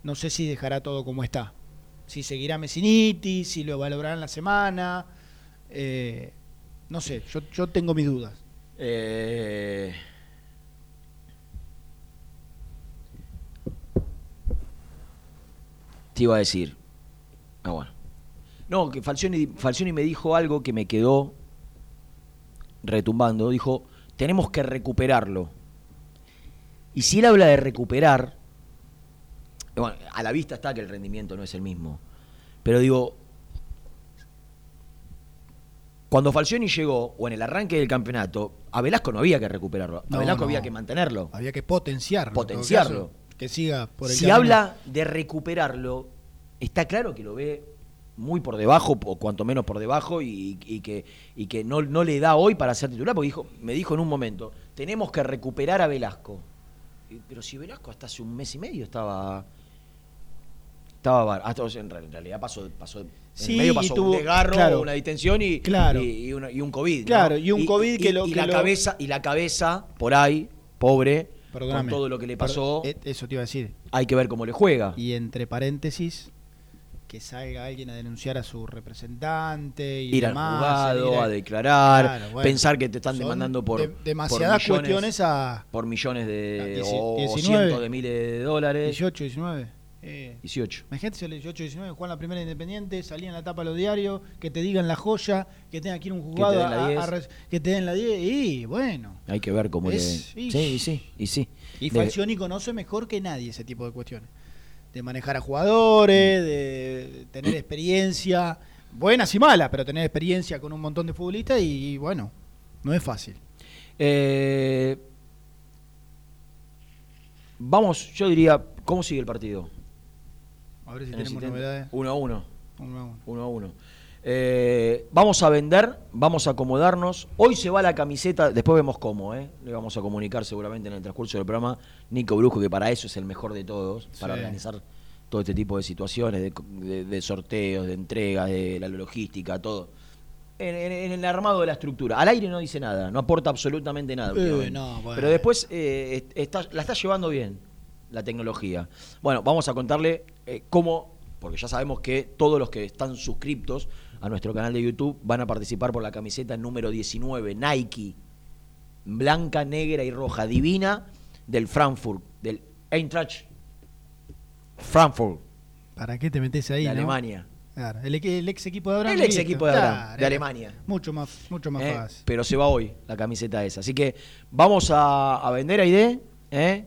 No sé si dejará todo como está. Si seguirá Messiniti, si lo valorará en la semana. eh, no sé, yo, yo tengo mis dudas. Eh, Te iba a decir. Ah, bueno. No, que Falcioni, Falcioni me dijo algo que me quedó retumbando. Dijo, tenemos que recuperarlo. Y si él habla de recuperar, bueno, a la vista está que el rendimiento no es el mismo. Pero digo, cuando Falcioni llegó, o en el arranque del campeonato, a Velasco no había que recuperarlo. A No, Velasco no. había que mantenerlo. Había que potenciarlo. Potenciarlo. Caso, que siga por el Si camino. habla de recuperarlo, está claro que lo ve muy por debajo, o cuanto menos por debajo, y, y que, y que no, no le da hoy para ser titular, porque dijo, me dijo en un momento, tenemos que recuperar a Velasco. Pero si Velasco hasta hace un mes y medio estaba... Estaba hasta, en real- en realidad pasó, pasó en Sí, y tuvo- un desgarro, claro. una distensión y, Claro. y, y una- y un COVID. ¿no? Claro, y un COVID que lo- que la lo- cabeza y la cabeza por ahí, pobre, con todo lo que le pasó, eh, Eso te iba a decir. hay que ver cómo le juega. Y entre paréntesis, que salga alguien a denunciar a su representante y ir al juzgado, a declarar, Claro, bueno. pensar que te están demandando por, de- demasiadas por millones, cuestiones a por millones de o 19. cientos de miles de dólares. 18, 19. Eh, 18. Imagínate si a los 18, 19 juegan la primera independiente, salían en la tapa de los diarios, que te digan la joya, que tenga que ir un juzgado te den la a- 10. a res- que te den la 10. Y bueno. Hay que ver cómo Es- le. y- Sí, y sí, y sí. Y De- Falcioni conoce mejor que nadie ese tipo de cuestiones. De manejar a jugadores, de tener experiencia, buenas y malas, pero tener experiencia con un montón de futbolistas y, bueno, no es fácil. Eh, vamos, yo diría, ¿cómo sigue el partido? A ver si tenemos 70. novedades. 1 a 1. Uno a uno. 1 a 1. Eh, vamos a vender, vamos a acomodarnos. Hoy se va la camiseta, después vemos cómo, ¿eh? Le vamos a comunicar seguramente en el transcurso del programa Nico Brujo, que para eso es el mejor de todos, para organizar todo este tipo de situaciones, de, de- de sorteos, de entregas, de la logística, todo. En, en- en el armado de la estructura. Al aire no dice nada, no aporta absolutamente nada. Eh, no, bueno. Pero después eh, está- la está llevando bien la tecnología. Bueno, vamos a contarle eh, cómo, porque ya sabemos que todos los que están suscriptos a nuestro canal de YouTube van a participar por la camiseta número 19, Nike, blanca, negra y roja, divina, del Frankfurt, del Eintracht Frankfurt, ¿Para qué te metes ahí? de no? Alemania. Claro, el, ex equipo de Abraham. El ex equipo de Abraham, Claro, de Alemania. Mucho más, mucho más ¿eh? fácil. Pero se va hoy la camiseta esa. Así que vamos a, a vender a ID. ¿eh?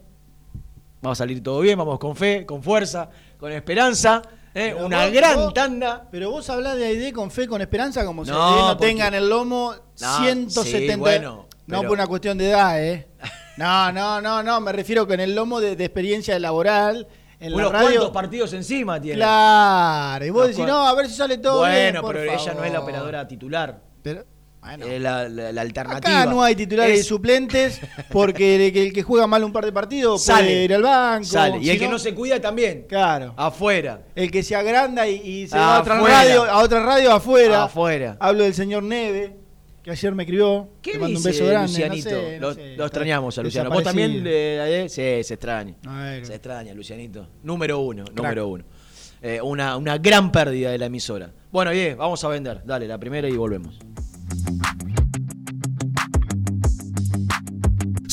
Vamos a salir todo bien, vamos con fe, con fuerza, con esperanza. ¿eh? Una vos- gran vos- tanda. Pero vos hablás de AID con fe, con esperanza, como si No, AID no porque- tenga en el lomo No, 170. sí, bueno, no por una cuestión de edad, ¿eh? No, no, no, no, me refiero en el lomo de, de experiencia laboral, en Unos la radio. partidos encima tiene. Claro, y vos decís, no, a ver si sale todo bueno, bien. pero ella no es la operadora titular. Pero, bueno. La, la- la alternativa. Acá no hay titulares y Es- suplentes porque el que, el que juega mal un par de partidos Sale. puede ir al banco. Sale. Y si el que no- se cuida también. Claro. Afuera. El que se agranda y, y se va a otra radio, a otra radio afuera. Afuera. Hablo del señor Neve, que ayer me escribió. ¿Qué mando dice un beso grande. Lucianito? no sé, no lo, sé, lo extrañamos a Luciano. ¿Vos también? sí, se extraña. Se extraña, Lucianito. Número uno, número uno. eh, una, una gran pérdida de la emisora. Bueno, bien, vamos a vender. Dale, la primera y volvemos.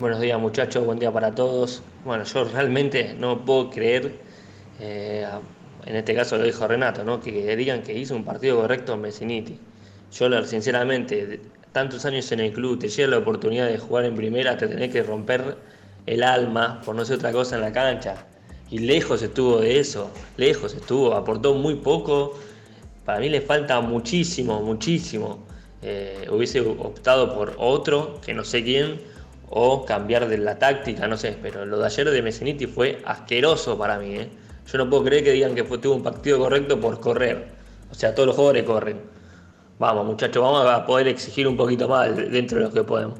Buenos días muchachos, buen día para todos. Bueno, yo realmente no puedo creer, eh, en este caso lo dijo Renato, ¿no? que digan que hizo un partido correcto en Messiniti. Yo sinceramente, tantos años en el club, te llega la oportunidad de jugar en primera, te tenés que romper el alma, por no ser otra cosa, en la cancha. Y lejos estuvo de eso, lejos estuvo, aportó muy poco. Para mí le falta muchísimo, muchísimo. Eh, hubiese optado por otro, que no sé quién, o cambiar de la táctica, no sé, pero lo de ayer de Messiniti fue asqueroso para mí. ¿eh? Yo no puedo creer que digan que fue, tuvo un partido correcto por correr. O sea, todos los jugadores corren. Vamos, muchachos, vamos a poder exigir un poquito más dentro de lo que podemos.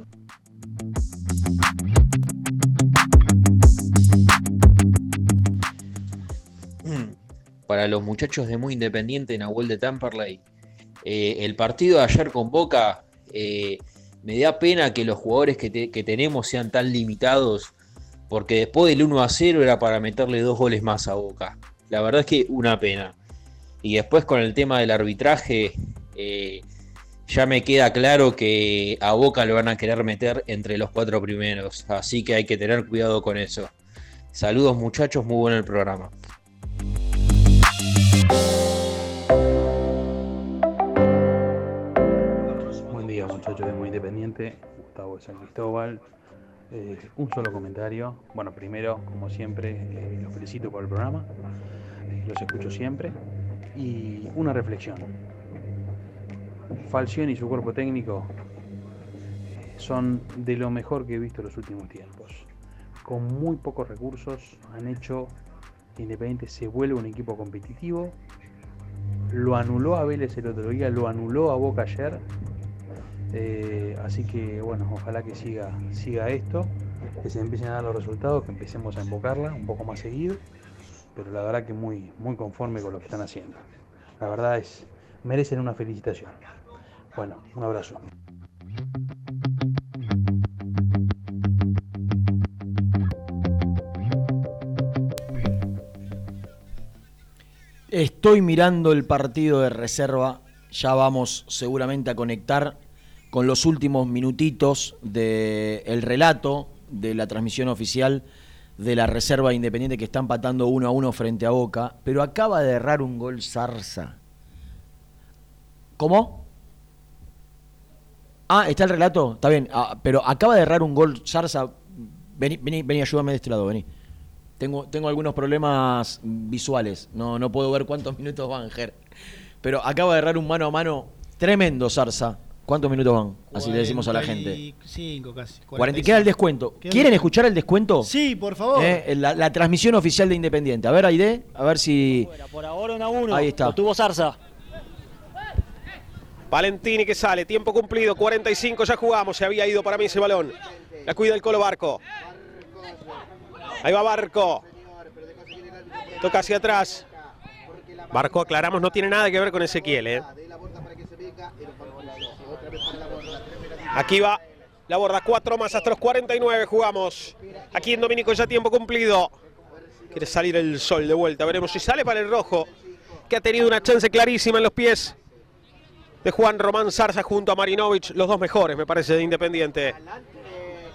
Para los muchachos de Muy Independiente, en Nahuel de Tamperley, eh, el partido de ayer con Boca eh, me da pena que los jugadores que, tenemos sean tan limitados, porque después del 1 a 0 era para meterle dos goles más a Boca. La verdad es que una pena. Y después con el tema del arbitraje, eh, ya me queda claro que a Boca lo van a querer meter entre los cuatro primeros, así que hay que tener cuidado con eso. Saludos muchachos, muy bueno el programa. Gustavo de San Cristóbal. Eh, un solo comentario. Bueno, primero, como siempre, eh, los felicito por el programa. Eh, los escucho siempre. Y una reflexión. Falcioni y su cuerpo técnico son de lo mejor que he visto en los últimos tiempos. Con muy pocos recursos han hecho que Independiente se vuelva un equipo competitivo. Lo anuló a Vélez el otro día, lo anuló a Boca ayer eh, así que bueno, ojalá que siga, siga esto, que se empiecen a dar los resultados, que empecemos a invocarla un poco más seguido, pero la verdad que muy, muy conforme con lo que están haciendo. La verdad es, merecen una felicitación. Bueno, un abrazo. Estoy mirando el partido de reserva, ya vamos seguramente a conectar con los últimos minutitos del relato de la transmisión oficial de la Reserva Independiente que está empatando uno a uno frente a Boca, pero acaba de errar un gol Zarza. ¿Cómo? Ah, está el relato, está bien, ah, pero acaba de errar un gol Zarza. Vení, vení, vení, ayúdame de este lado, vení. Tengo, tengo algunos problemas visuales, no, no puedo ver cuántos minutos van, Ger. Pero acaba de errar un mano a mano tremendo Zarza ¿Cuántos minutos van? Así le decimos a la gente. 45 casi. 40 queda el descuento. ¿Quieren escuchar el descuento? Sí, por favor. Eh, la, la transmisión oficial de Independiente. A ver, Aide, a ver si. Por ahora 1 a 1. Ahí está. Lo tuvo Zarza. Valentini que sale, tiempo cumplido, 45 ya jugamos, se había ido para mí ese balón. La cuida el Colo Barco. Ahí va Barco. Toca hacia atrás. Barco, aclaramos, no tiene nada que ver con Ezequiel. ¿eh? Aquí va la borda, cuatro más hasta los 49 jugamos. Aquí en Domínico ya tiempo cumplido. Quiere salir el sol de vuelta, veremos si sale para el rojo, que ha tenido una chance clarísima en los pies de Juan Román Zarza junto a Marinovich, los dos mejores, me parece, de Independiente.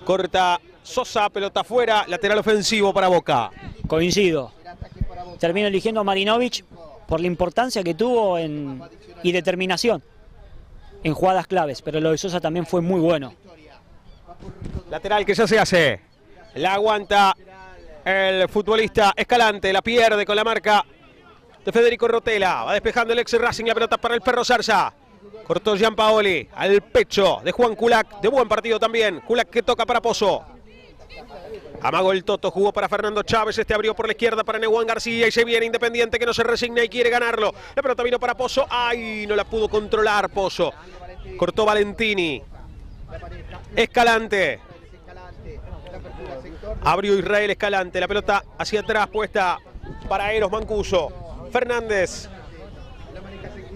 Corta Sosa, pelota afuera, lateral ofensivo para Boca. Coincido. Termino eligiendo a Marinovich por la importancia que tuvo en, y determinación en jugadas claves, pero lo de Sosa también fue muy bueno. Lateral que ya se hace. La aguanta el futbolista Escalante, la pierde con la marca de Federico Rotela. Va despejando el ex Racing la pelota para el perro Zarza. Cortó Gianpaoli al pecho de Juan Culac. De buen partido también. Culac que toca para Pozo. Amago el Toto, jugó para Fernando Chávez, este abrió por la izquierda para Nehuán García y se viene Independiente que no se resigna y quiere ganarlo. La pelota vino para Pozo, ay, no la pudo controlar Pozo. Cortó Valentini. Escalante. Abrió Israel Escalante, la pelota hacia atrás puesta para Eros Mancuso. Fernández.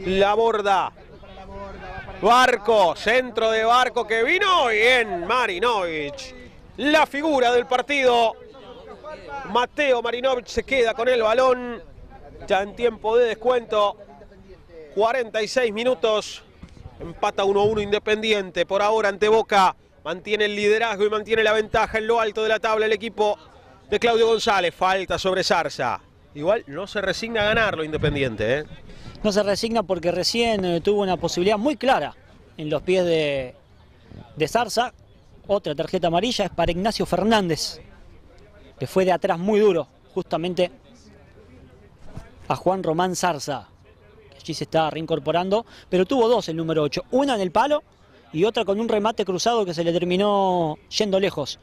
La borda. Barco, centro de Barco que vino bien Marinovich. La figura del partido. Mateo Marinovich se queda con el balón. Ya en tiempo de descuento. 46 minutos. Empata 1-1 Independiente. Por ahora ante Boca. Mantiene el liderazgo y mantiene la ventaja en lo alto de la tabla el equipo de Claudio González. Falta sobre Zarza. Igual no se resigna a ganarlo Independiente. ¿eh? No se resigna porque recién eh, tuvo una posibilidad muy clara en los pies de, de Zarza. Otra tarjeta amarilla es para Ignacio Fernández. Le fue de atrás muy duro, justamente a Juan Román Zarza. Que allí se está reincorporando, pero tuvo dos el número 8. Una en el palo y otra con un remate cruzado que se le terminó yendo lejos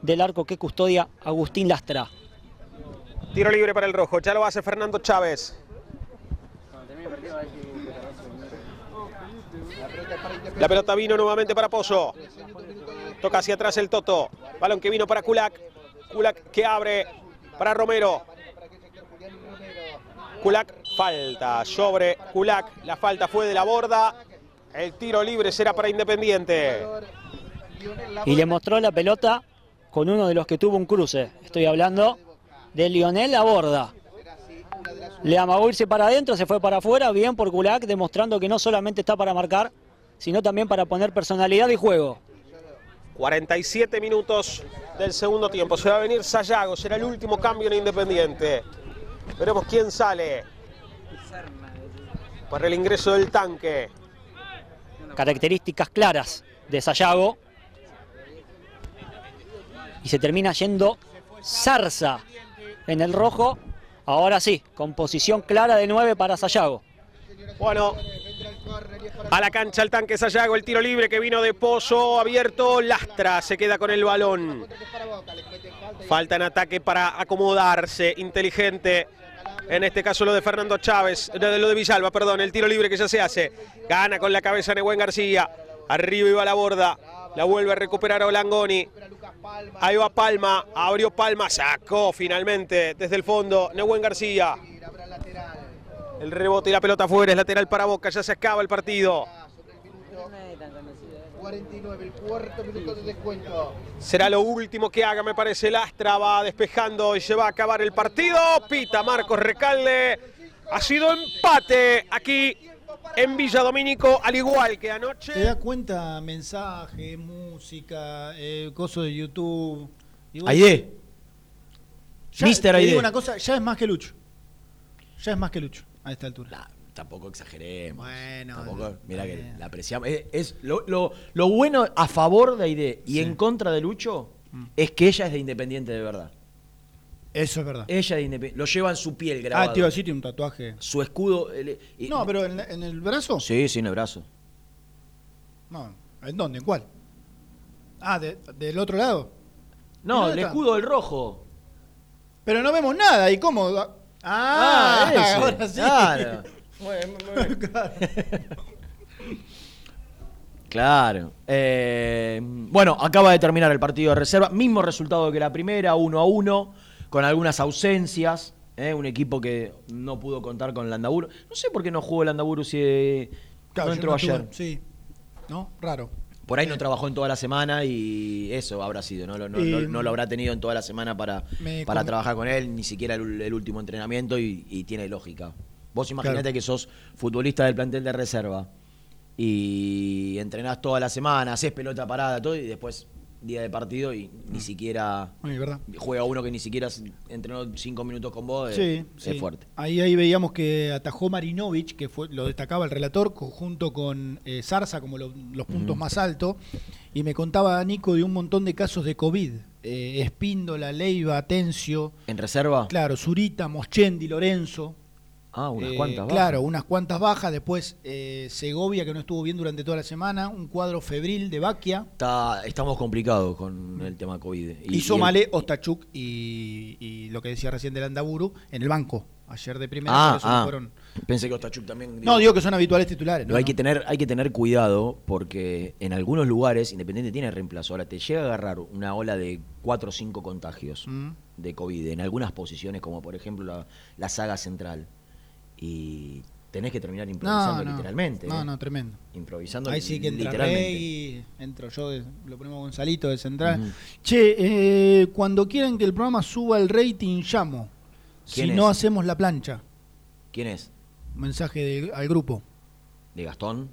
del arco que custodia Agustín Lastra. Tiro libre para el rojo. Ya lo hace Fernando Chávez. La pelota vino nuevamente para Pozo. Toca hacia atrás el Toto. Balón que vino para Kulak. Kulak que abre para Romero. Kulak falta sobre Kulak. La falta fue de la borda. El tiro libre será para Independiente. y le mostró la pelota con uno de los que tuvo un cruce. Estoy hablando de Lionel Laborda. Le amagó irse para adentro, se fue para afuera, bien por Kulak, demostrando que no solamente está para marcar, sino también para poner personalidad y juego. 47 minutos del segundo tiempo. Se va a venir Sayago, será el último cambio en Independiente. Veremos quién sale para el ingreso del tanque. Características claras de Sayago. Y se termina yendo Zarza en el rojo. Ahora sí, con posición clara de 9 para Sayago. Bueno, a la cancha el tanque Sayago, el tiro libre que vino de Pozo, abierto, Lastra se queda con el balón. Falta en ataque para acomodarse, inteligente. En este caso lo de Fernando Chávez, lo de Villalba, perdón, el tiro libre que ya se hace. Gana con la cabeza Nehuen García. Arriba iba la borda. La vuelve a recuperar Olangoni. Ahí va Palma, abrió Palma, sacó finalmente desde el fondo Nehuen García. El rebote y la pelota afuera, es lateral para Boca, ya se acaba el partido. 49, el cuarto minuto de descuento. Será lo último que haga, me parece. Lastra va despejando y se va a acabar el partido. Pita Marcos Recalde. Ha sido empate aquí en Villa Domínico, al igual que anoche. ¿Te das cuenta? Mensaje, música, eh, coso de YouTube. Aide. Mister te digo Aide. una cosa, ya es más que Lucho. Ya es más que Lucho a esta altura. Tampoco exageremos. Bueno, Tampoco, mira que la apreciamos. Es, es lo, lo- lo bueno a favor de Aide y en contra de Lucho es que ella es de Independiente de verdad. Eso es verdad. Ella de Independiente. Lo lleva en su piel grabado. Ah, te iba a decir, tiene un tatuaje. Su escudo. el- y- No, pero en, en el brazo. Sí, sí, en el brazo. No, ¿en dónde? ¿En cuál? Ah, de- del otro lado. No, ¿Dónde el escudo del rojo. Pero no vemos nada, ¿y cómo? Ah, ese, ahora sí. Claro. Claro. Eh, bueno, acaba de terminar el partido de reserva. Mismo resultado que la primera, 1 a 1, con algunas ausencias. ¿eh? Un equipo que no pudo contar con Landaburu. No sé por qué no jugó Landaburu si eh, Claro, no entró ayer. Sí. ¿No? Raro. Por ahí no trabajó en toda la semana y eso habrá sido. No, lo- no, Y- no- no lo habrá tenido en toda la semana para, para trabajar con él, ni siquiera el, el último entrenamiento y, y tiene lógica. Vos imaginate Claro. que sos futbolista del plantel de reserva y entrenás toda la semana, haces pelota parada, todo y después día de partido y ni siquiera Ay, ¿verdad? juega uno que ni siquiera entrenó cinco minutos con vos. Sí, es, sí. es fuerte. Ahí, ahí veíamos que atajó Marinovich, que fue, lo destacaba el relator, junto con eh, Zarza como lo- los puntos Ujú. más altos. Y me contaba Nico de un montón de casos de COVID. Eh, Espíndola, Leiva, Atencio. ¿En reserva? Claro, Zurita, Moschendi, Lorenzo. Ah, unas Eh, cuantas. bajas. Claro, unas cuantas bajas. Después eh, Segovia, que no estuvo bien durante toda la semana. Un cuadro febril de Baquia. Está, estamos complicados con el tema COVID. Y, el- Somale, Ostachuk y, y lo que decía recién del Andaburu en el banco. Ayer de primera, Ah, ah. fueron. Pensé que Ostachuk también. No, digo que son habituales titulares. ¿no? hay, no. Que tener, hay que tener cuidado porque en algunos lugares Independiente tiene reemplazo. Ahora te llega a agarrar una ola de 4 o 5 contagios Mm. de COVID en algunas posiciones, como por ejemplo la, la saga central. Y tenés que terminar improvisando no, literalmente. No, ¿eh? no, tremendo. Improvisando Ahí sí que entra. Rey, entro yo, de- lo ponemos Gonzalito de central. Che, eh, cuando quieran que el programa suba el rating, llamo. Si ¿Quién no hacemos la plancha. ¿Quién es? Mensaje de- al grupo. ¿De Gastón?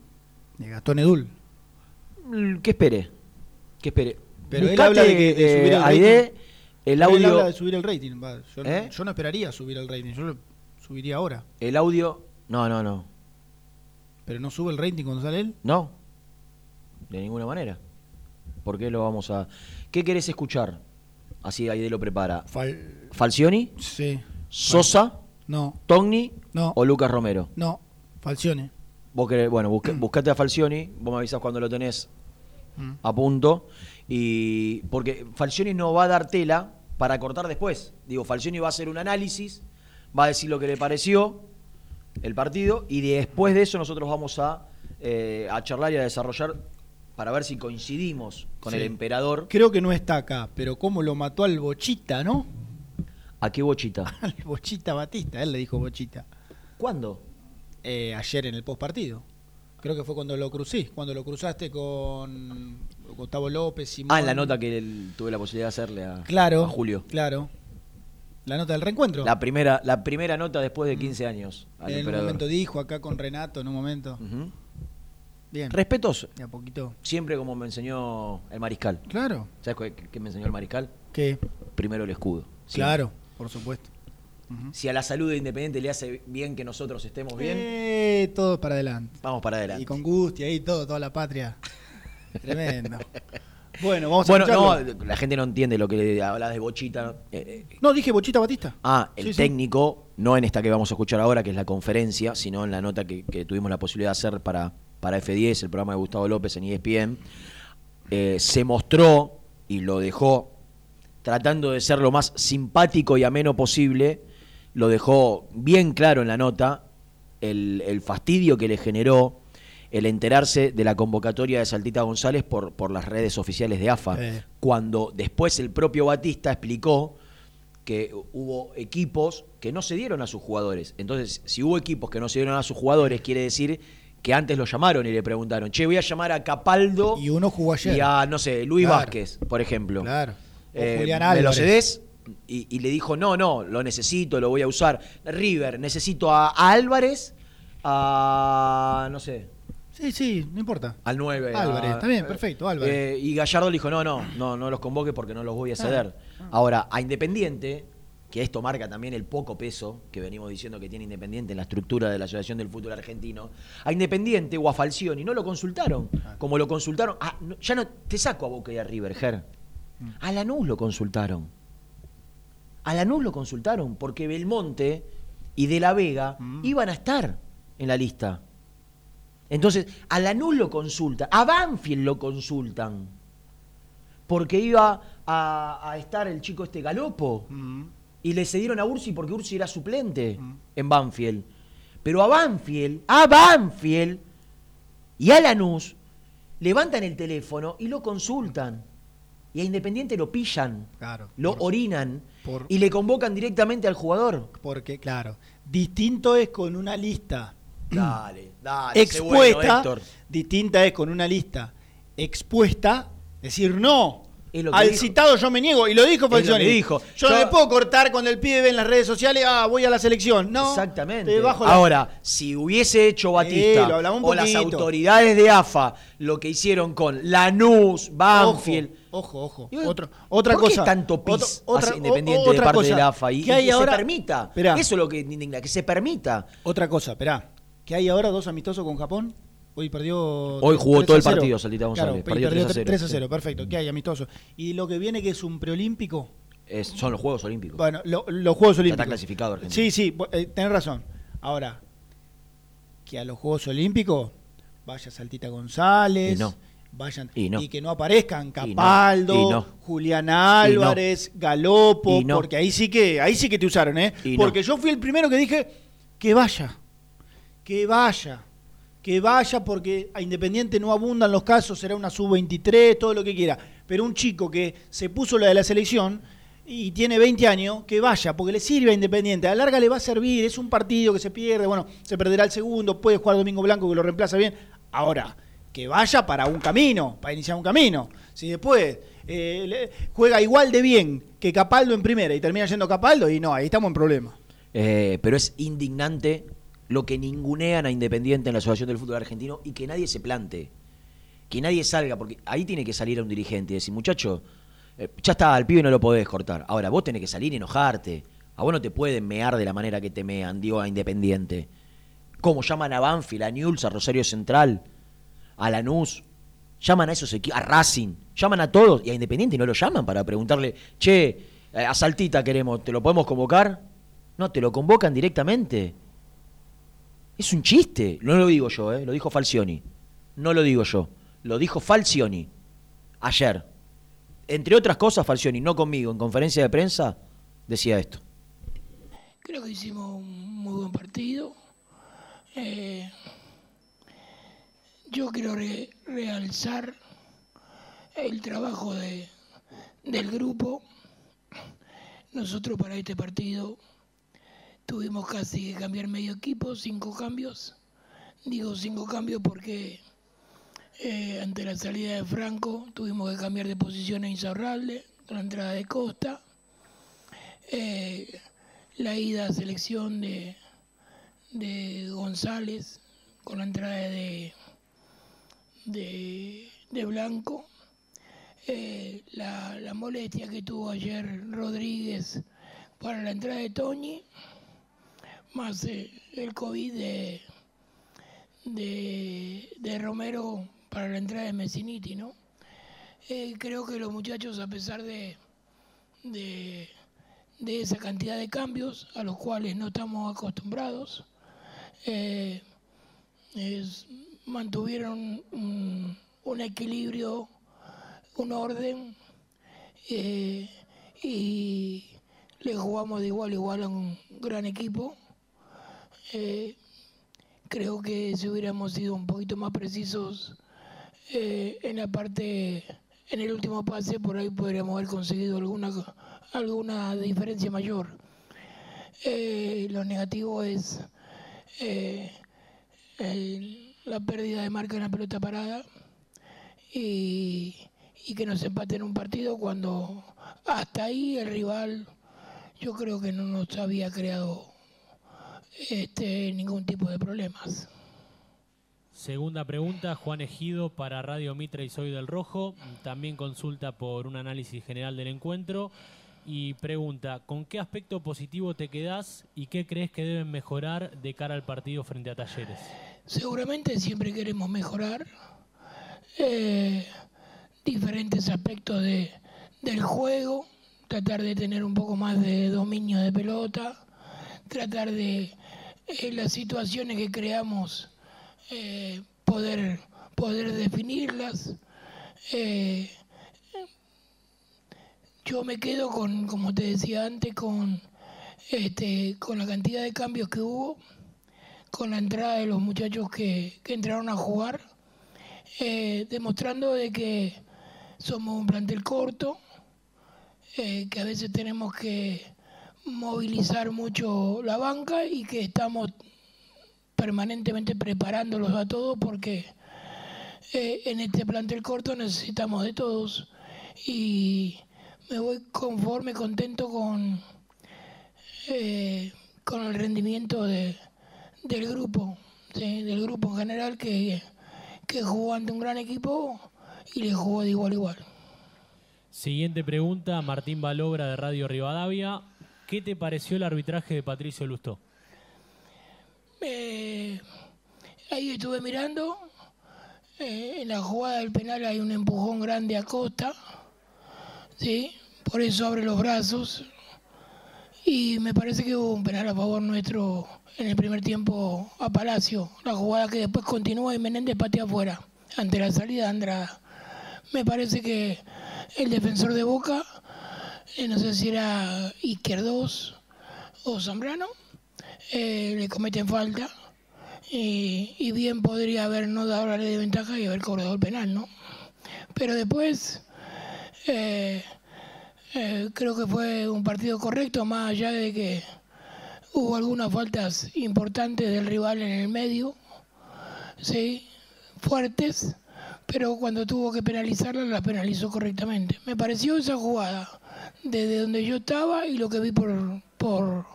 De Gastón Edul. Mm, ¿Qué espere? ¿Qué espere? Pero él Buscate, habla de, que, de eh, subir el rating. Aide, el Él audio. habla de subir el rating. va, Yo, no- ¿Eh? yo no esperaría subir el rating. Yo lo subiría ahora. El audio. No, no, no. Pero no sube el rating cuando sale él. No. De ninguna manera. ¿Por qué lo vamos a.? ¿Qué querés escuchar? Así Aide lo prepara. Fal- ¿Falcioni? Sí. ¿Sosa? No. ¿Togni? No. ¿O Lucas Romero? No. Falcione. Vos querés, bueno, busca- buscate a Falcioni, vos me avisás cuando lo tenés Mm. a punto. Y. Porque Falcioni no va a dar tela para cortar después. Digo, Falcioni va a hacer un análisis, va a decir lo que le pareció el partido, y después de eso nosotros vamos a, eh, a charlar y a desarrollar para ver si coincidimos con Sí. el emperador. Creo que no está acá, pero cómo lo mató al Bochita, ¿no? ¿A qué bochita? Al Bochita Batista, él le dijo Bochita. ¿Cuándo? Eh, ayer en el postpartido. Creo que fue cuando lo crucí, cuando lo cruzaste con Gustavo López, Simón. Ah, en la nota que el- tuve la posibilidad de hacerle a, Claro. a Julio. Claro. La nota del reencuentro. La primera, la primera nota después de 15 años al en un momento dijo acá con Renato, en un momento. Bien. Respetuoso. De a poquito. Siempre como me enseñó el mariscal. Claro. ¿Sabes qué, me enseñó el mariscal? ¿Qué? Primero el escudo. Siempre. Claro, por supuesto. Si a la salud de Independiente le hace bien que nosotros estemos bien, Eh, todo para adelante. vamos para Y adelante. con Gusti ahí, todo, toda la patria. Tremendo. Bueno, vamos Bueno, a no, escucharlo. la gente no entiende lo que hablas de Bochita. Eh, eh, No, dije Bochita Batista. Ah, el Sí, sí. técnico, no en esta que vamos a escuchar ahora, que es la conferencia, sino en la nota que, que tuvimos la posibilidad de hacer para, para F10, el programa de Gustavo López en ESPN, eh, se mostró y lo dejó tratando de ser lo más simpático y ameno posible, lo dejó bien claro en la nota, el, el fastidio que le generó el enterarse de la convocatoria de Saltita González por, por las redes oficiales de AFA, Eh. cuando después el propio Batista explicó que hubo equipos que no se dieron a sus jugadores. Entonces, si hubo equipos que no se dieron a sus jugadores, quiere decir que antes lo llamaron y le preguntaron, che, voy a llamar a Capaldo Y uno jugó ayer. y a, no sé, Luis Claro. Vázquez, por ejemplo. Claro. O Eh, Julián ¿Me lo Álvarez. cedés? Y, y le dijo, no, no, lo necesito, lo voy a usar. River, necesito a, a Álvarez, a, no sé, Sí, sí, no importa. al 9. Álvarez, está bien, perfecto, Álvarez. Eh, y Gallardo le dijo, no, no, no, no los convoque porque no los voy a ceder. Ahora, a Independiente, que esto marca también el poco peso que venimos diciendo que tiene Independiente en la estructura de la Asociación del Fútbol Argentino, a Independiente o a Falcioni no lo consultaron, como lo consultaron, ah, no, ya no, te saco a Boca y a River, Ger. A Lanús lo consultaron. A Lanús lo consultaron porque Belmonte y De La Vega iban a estar en la lista. Entonces, a Lanús lo consultan, a Banfield lo consultan. Porque iba a, a estar el chico este Galopo. Y le cedieron a Ursi porque Ursi era suplente en Banfield. Pero a Banfield, a Banfield y a Lanús levantan el teléfono y lo consultan. Y a Independiente lo pillan, Claro. lo orinan por- y le convocan directamente al jugador. Porque, claro, distinto es con una lista Dale, dale. bueno, expuesta, distinta es con una lista expuesta, decir no. Al dijo. citado yo me niego, y lo dijo Falcioni. dijo. Yo, no le puedo cortar cuando el pibe ve en las redes sociales, ah, voy a la selección. No. Exactamente. te bajo la- Ahora, si hubiese hecho Batista un o las autoridades de AFA lo que hicieron con Lanús, Banfield. Ojo, ojo. Otro- otra ¿por qué cosa. tanto pis otra- hacia Independiente o- de otra parte cosa. de la AFA? Y, ¿Qué y hay que ahora? se permita. Esperá. Eso es lo que que se permita. Otra cosa, esperá. ¿Que hay ahora dos amistosos con Japón? Hoy perdió. Hoy jugó 3 todo el 0. partido, Saltita González. Claro, Perdió perdió 3 a 0. 3 a sí. 0, perfecto. ¿Qué hay amistoso? Y lo que viene que es un preolímpico. Es- son los Juegos Olímpicos. Bueno, lo- los Juegos Olímpicos. está clasificado Argentina. Sí, sí, eh, tenés razón. Ahora, que a los Juegos Olímpicos vaya Saltita González, Y no. vayan Y no. que no aparezcan Y no. Capaldo, Y no. Julián Álvarez, Galopo, porque ahí sí que ahí sí que te usaron, ¿eh? Porque yo fui el primero que dije que vaya, que vaya, que vaya porque a Independiente no abundan los casos, será una sub-23, todo lo que quiera, pero un chico que se puso la de la selección y tiene 20 años, que vaya, porque le sirve a Independiente. A la larga le va a servir, es un partido que se pierde, bueno, se perderá el segundo, puede jugar Domingo Blanco que lo reemplaza bien. Ahora, que vaya para un camino, para iniciar un camino. Si después eh, juega igual de bien que Capaldo en primera y termina yendo Capaldo, y no, ahí estamos en problema. Eh, pero es indignante lo que ningunean a Independiente en la Asociación del Fútbol Argentino y que nadie se plante. Que nadie salga, porque ahí tiene que salir a un dirigente y decir, muchacho, eh, ya está, al pibe no lo podés cortar. Ahora, vos tenés que salir y enojarte. A vos no te pueden mear de la manera que te mean, digo, a Independiente. ¿Cómo llaman a Banfield, a Newell's, a Rosario Central, a Lanús? Llaman a esos equipos, a Racing, llaman a todos y a Independiente no lo llaman para preguntarle, che, eh, a Saltita queremos, ¿te lo podemos convocar? No, te lo convocan directamente. Es un chiste. No lo digo yo, ¿eh? lo dijo Falcioni. No lo digo yo. Lo dijo Falcioni ayer. Entre otras cosas, Falcioni, no conmigo, en conferencia de prensa, decía esto. Creo que hicimos un muy buen partido. Eh, yo quiero re- realzar el trabajo de, del grupo. Nosotros para este partido tuvimos casi que cambiar medio equipo, cinco cambios. Digo cinco cambios porque eh, ante la salida de Franco tuvimos que cambiar de posición a Insaurralde, la entrada de Costa. Eh, la ida a selección de, de González con la entrada de, de, de Blanco. Eh, la, la molestia que tuvo ayer Rodríguez para la entrada de Toñi, más el COVID de, de, Romero para la entrada de Messiniti, ¿no? Eh, creo que los muchachos, a pesar de, de, esa cantidad de cambios a los cuales no estamos acostumbrados, eh, mantuvieron un, un equilibrio, un orden eh, y le jugamos de igual a igual a un gran equipo. Eh, creo que si hubiéramos sido un poquito más precisos eh, en la parte, en el último pase, por ahí podríamos haber conseguido alguna, alguna diferencia mayor. Eh, lo negativo es eh, la pérdida de marca en la pelota parada y, y que nos empaten un partido cuando hasta ahí el rival yo creo que no nos había creado este, ningún tipo de problemas. Segunda pregunta, Juan Ejido para Radio Mitra y Soy del Rojo. También consulta por un análisis general del encuentro. Y pregunta, ¿con qué aspecto positivo te quedás y qué crees que deben mejorar de cara al partido frente a Talleres? Seguramente siempre queremos mejorar eh, diferentes aspectos de, del juego, tratar de tener un poco más de dominio de pelota, tratar de eh, las situaciones que creamos, eh, poder, poder definirlas. Eh, yo me quedo con, como te decía antes, con, este, con la cantidad de cambios que hubo, con la entrada de los muchachos que, que entraron a jugar, eh, demostrando de que somos un plantel corto, que a veces tenemos que movilizar mucho la banca y que estamos permanentemente preparándolos a todos porque eh, en este plantel corto necesitamos de todos y me voy conforme, contento con, eh, con el rendimiento de, del grupo, del grupo en general que, que jugó ante un gran equipo y le jugó de igual a igual. Siguiente pregunta, Martín Balogra de Radio Rivadavia. ¿Qué te pareció el arbitraje de Patricio Lustó? Ahí estuve mirando. eh, en la jugada del penal hay un empujón grande a Costa. ¿sí? Por eso abre los brazos. Y me parece que hubo un penal a favor nuestro en el primer tiempo a Palacio. La jugada que después continúa y Menéndez patea afuera ante la salida de Andrada. Me parece que el defensor de Boca, eh, no sé si era Izquierdos o Zambrano, eh, le cometen falta y, y bien podría haber no dado la ley de ventaja y haber cobrado el penal, ¿no? Pero después eh, eh, creo que fue un partido correcto, más allá de que hubo algunas faltas importantes del rival en el medio, sí, fuertes, pero cuando tuvo que penalizarla la penalizó correctamente. Me pareció esa jugada desde donde yo estaba y lo que vi por por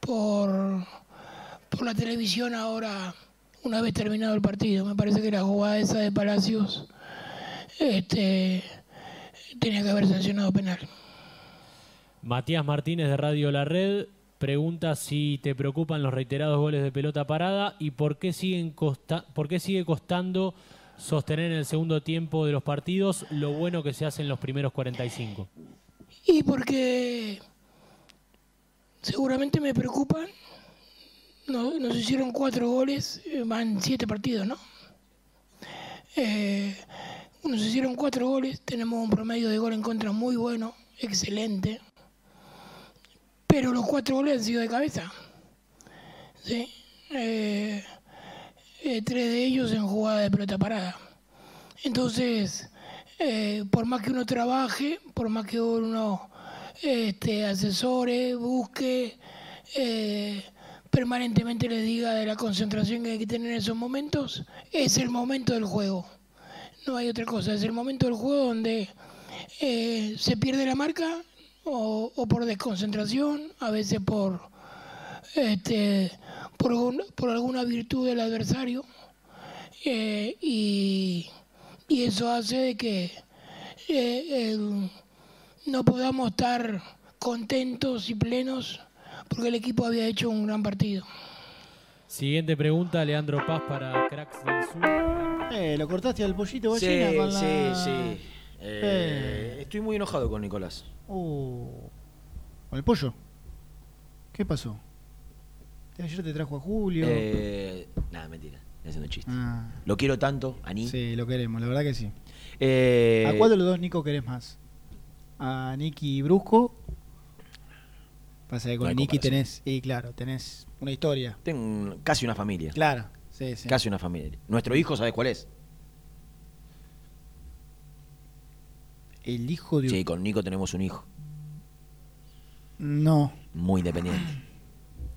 por, por la televisión ahora una vez terminado el partido. Me parece que la jugada esa de Palacios este, tenía que haber sancionado penal. Matías Martínez de Radio La Red pregunta si te preocupan los reiterados goles de pelota parada y por qué, siguen costa por qué sigue costando sostener en el segundo tiempo de los partidos lo bueno que se hace en los primeros 45. Y porque seguramente me preocupan. No- nos hicieron cuatro goles, eh, van siete partidos, ¿no? Eh, nos hicieron cuatro goles, tenemos un promedio de gol en contra muy bueno, excelente. Pero los cuatro goles han sido de cabeza. ¿sí? Eh, eh, tres de ellos en jugada de pelota parada. Entonces, eh, por más que uno trabaje, por más que uno este, asesore, busque, eh, permanentemente le diga de la concentración que hay que tener en esos momentos, es el momento del juego. No hay otra cosa, es el momento del juego donde eh, se pierde la marca o, o por desconcentración, a veces por, este, por, por alguna virtud del adversario. y, y eso hace de que eh, no podamos estar contentos y plenos porque el equipo había hecho un gran partido. Siguiente pregunta, Leandro Paz para Cracks del Sur. Eh, lo cortaste al pollito Sí, con la... sí, sí. Eh, Estoy muy enojado con Nicolás. Uh, ¿Con el pollo? ¿Qué pasó? Ayer te trajo a Julio. Eh, nada, mentira. Haciendo chiste. Ah. Lo quiero tanto, a Ni. Sí, lo queremos, la verdad que sí. Eh, ¿A cuál de los dos Nico querés más? ¿A Nicky Brusco? Pasa que No con hay Nicky tenés, y claro, tenés una historia. Tengo un- casi una familia. Claro, sí, sí. Casi una familia. Nuestro hijo, ¿sabes cuál es? El hijo de... Sí, con Nico tenemos un hijo. No. Muy independiente.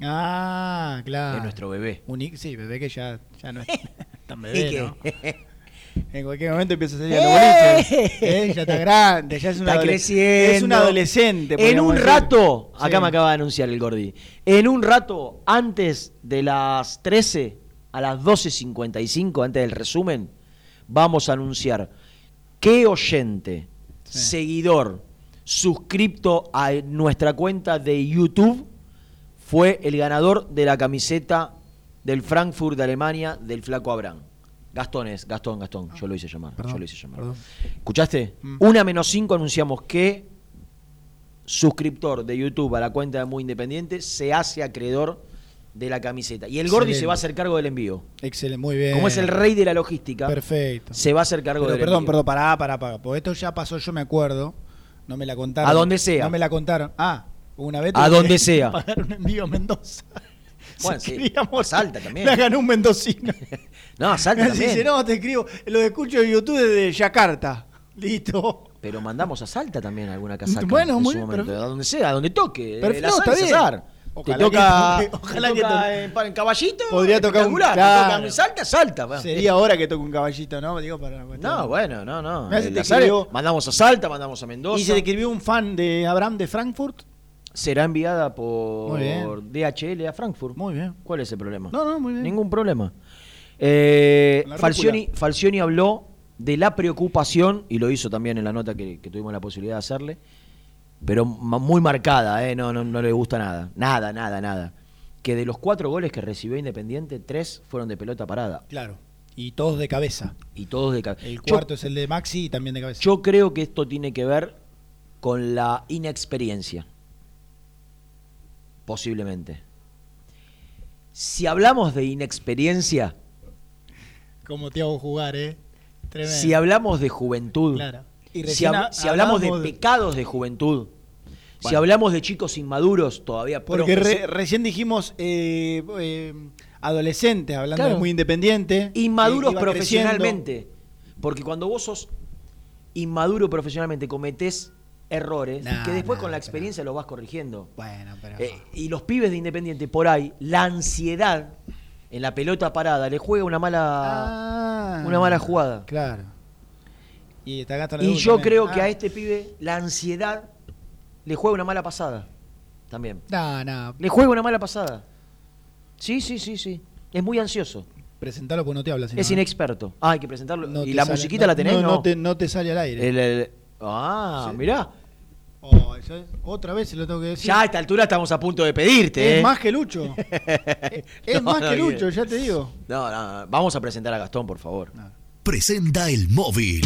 Ah, claro. Es nuestro bebé. Un sí, bebé que ya, ya no es tan ¿Y bebé? ¿no? En cualquier momento empieza a salir a los boliches. ¿eh? Ya está grande, ya es una creciendo. Es un adolescente. En un decir. rato, acá Sí. me acaba de anunciar el Gordi. En un rato, antes de las 13, a las 12.55, antes del resumen, vamos a anunciar qué oyente, seguidor, suscripto a nuestra cuenta de YouTube fue el ganador de la camiseta del Frankfurt de Alemania del Flaco Abraham. Gastón es, Gastón, Gastón, yo lo hice llamar, yo lo hice llamar. perdón. ¿Escuchaste? Mm. Una menos cinco anunciamos que suscriptor de YouTube a la cuenta de Muy Independiente se hace acreedor de la camiseta. Y el Gordi se va a hacer cargo del envío. Excelente, muy bien. Como es el rey de la logística, Perfecto. se va a hacer cargo Pero del perdón, envío. perdón, pará, pará, pará. Porque esto ya pasó, yo me acuerdo. No me la contaron. A donde sea. No me la contaron. Ah, una vez. A donde que sea. Pagar un envío a Mendoza. Bueno, sí. A Salta también. La ganó un mendocino. No, a Salta también. dice, no, te escribo. Lo escucho en YouTube desde Yakarta. Listo. Pero mandamos a Salta también alguna casaca. Bueno, en muy su bien, momento, a donde sea, a donde toque. Perfecto, La sal está es bien. Ojalá te toca, que ojalá te que toca toque. en, en caballito. Podría tocar un claro. Toca Salta, Salta. Sería hora que toque un caballito, ¿no? Digo, para No, bueno, no, no. Hace te escribió- mandamos a Salta, mandamos a Mendoza. ¿Y se escribió un fan de Abraham de Frankfurt? Será enviada por. DHL a Frankfurt. Muy bien. ¿Cuál es el problema? No, no, muy bien. Ningún problema. Eh, Falcioni, Falcioni habló de la preocupación, y lo hizo también en la nota que, que tuvimos la posibilidad de hacerle, pero muy marcada, ¿eh? no, no, no le gusta nada. Nada, nada, nada. Que de los cuatro goles que recibió Independiente, tres fueron de pelota parada. Claro. Y todos de cabeza. Y todos de cabeza. El cuarto es el de Maxi y también de cabeza. Yo creo que esto tiene que ver con la inexperiencia. Posiblemente. Si hablamos de inexperiencia, Como te hago jugar, ¿eh? Tremendo. si hablamos de juventud, Claro. Y si, ha- hablamos de pecados de juventud, si hablamos de chicos inmaduros todavía Porque re- recién dijimos eh, eh, adolescentes, hablando Claro. de muy independiente. inmaduros profesionalmente. Porque cuando vos sos inmaduro profesionalmente, cometés errores Nah, que después nah, con la experiencia los vas corrigiendo. Bueno, pero. Eh, y los pibes de Independiente por ahí, la ansiedad en la pelota parada le juega una mala, Ah, una mala jugada. Claro. Y, está yo también. creo que Ah. a este pibe la ansiedad le juega una mala pasada. También. No, no. Le juega una mala pasada. Sí, sí, sí, sí. Es muy ansioso. Presentalo porque no te habla. si es no, ¿eh? inexperto. Ah, hay que presentarlo. No ¿Y la sale- musiquita no- la tenés? No, te, no te sale al aire. El- el- ah, Sí. mirá. Oh, otra vez se lo tengo que decir. Ya a esta altura estamos a punto de pedirte. Es ¿eh? más que Lucho. es No, más no, que bien. Lucho, ya te digo. No, no, no. Vamos a presentar a Gastón, por favor. Presenta el móvil.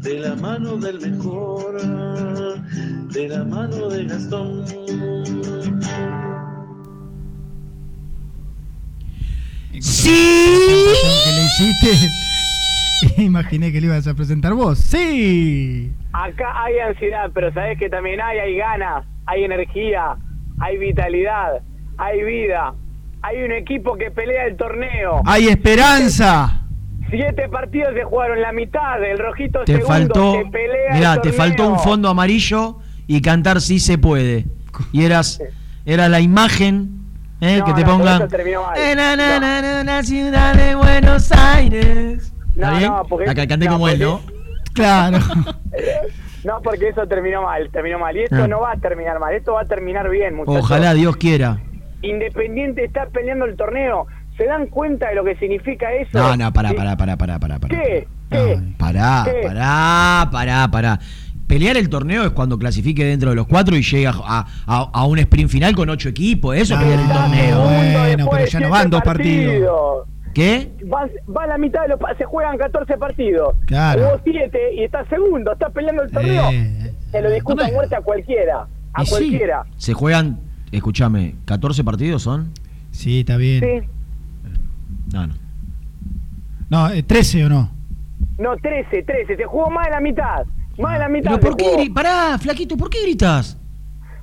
de la mano del mejor, de la mano de Gastón. ¡Sí! que le hiciste. Imaginé que le ibas a presentar vos. ¡Sí! Acá hay ansiedad, pero sabes que también hay, hay ganas, hay energía, hay vitalidad, hay vida. Hay un equipo que pelea el torneo. ¡Hay esperanza! Siete partidos se jugaron la mitad, el rojito Te segundo faltó. que pelea Mirá, te faltó un fondo amarillo y cantar sí se puede. Y eras. Era la imagen. ¿eh? No, que te no, pongan. Eh, na, na, na, na, la ciudad de Buenos Aires. ¿Está No, bien? no, porque- La que canté no, como él, ¿no? Claro. No, porque eso terminó mal, terminó mal. Y esto Ah. no va a terminar mal, esto va a terminar bien, muchachos. Ojalá Dios quiera. Independiente está peleando el torneo. ¿Se dan cuenta de lo que significa eso? No, no, pará, pará, pará, pará, pará. pará. ¿Qué? ¿Qué? Pará, ¿Qué? pará, pará, pará. Pelear el torneo es cuando clasifique dentro de los cuatro y llega a, a- a un sprint final con ocho equipos. Eso es pelear el torneo. Bueno, pero ya no van dos partidos. ¿Qué? Va, va a la mitad de los se juegan 14 partidos. Claro. Jugó 7 y está segundo, está peleando el torneo. Eh, Se lo discuta a muerte a cualquiera. A Y sí. cualquiera. Se juegan, escúchame, ¿14 partidos son? Sí, está bien. Sí. No, no. No, eh, 13 o no. No, 13, 13. Se jugó más de la mitad. Más de la mitad. Pero ¿por qué gri- Pará, flaquito, ¿por qué gritas?